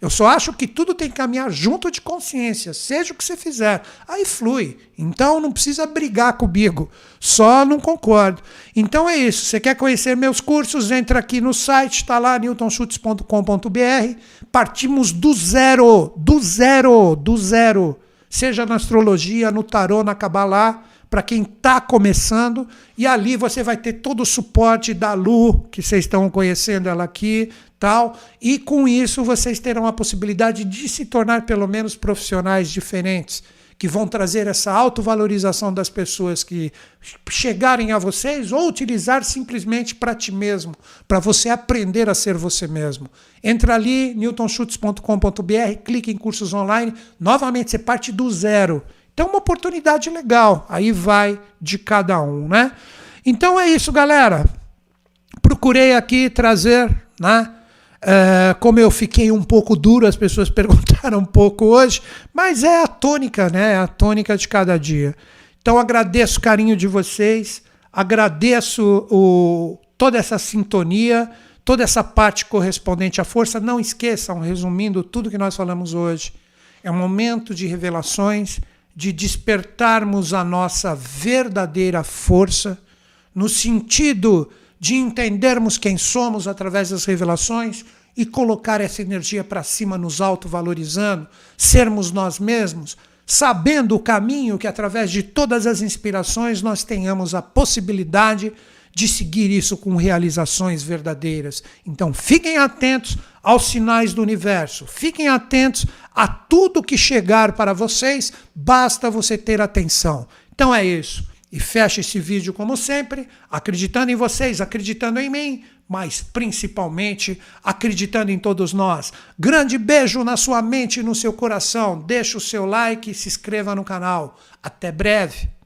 Eu só acho que tudo tem que caminhar junto de consciência, seja o que você fizer. Aí flui. Então não precisa brigar comigo. Só não concordo. Então é isso. Você quer conhecer meus cursos? Entra aqui no site, está lá, newtonschutz.com.br. Partimos do zero, do zero, do zero seja na astrologia, no tarô, na Kabbalah, para quem está começando. E ali você vai ter todo o suporte da Lu, que vocês estão conhecendo ela aqui, tal. E com isso vocês terão a possibilidade de se tornar pelo menos profissionais diferentes que vão trazer essa autovalorização das pessoas que chegarem a vocês ou utilizar simplesmente para ti mesmo, para você aprender a ser você mesmo. Entra ali, newtonschutz.com.br, clique em cursos online, novamente você parte do zero. Então, uma oportunidade legal. Aí vai de cada um, né? Então é isso, galera. Procurei aqui trazer, né? Uh, como eu fiquei um pouco duro, as pessoas perguntaram um pouco hoje, mas é a tônica, né? É a tônica de cada dia. Então agradeço o carinho de vocês, agradeço o, toda essa sintonia, toda essa parte correspondente à força. Não esqueçam, resumindo tudo que nós falamos hoje, é um momento de revelações, de despertarmos a nossa verdadeira força, no sentido de entendermos quem somos através das revelações e colocar essa energia para cima, nos autovalorizando, sermos nós mesmos, sabendo o caminho que através de todas as inspirações nós tenhamos a possibilidade de seguir isso com realizações verdadeiras. Então fiquem atentos aos sinais do universo, fiquem atentos a tudo que chegar para vocês, basta você ter atenção. Então é isso. E fecha esse vídeo como sempre, acreditando em vocês, acreditando em mim, mas principalmente acreditando em todos nós. Grande beijo na sua mente e no seu coração. Deixa o seu like e se inscreva no canal. Até breve.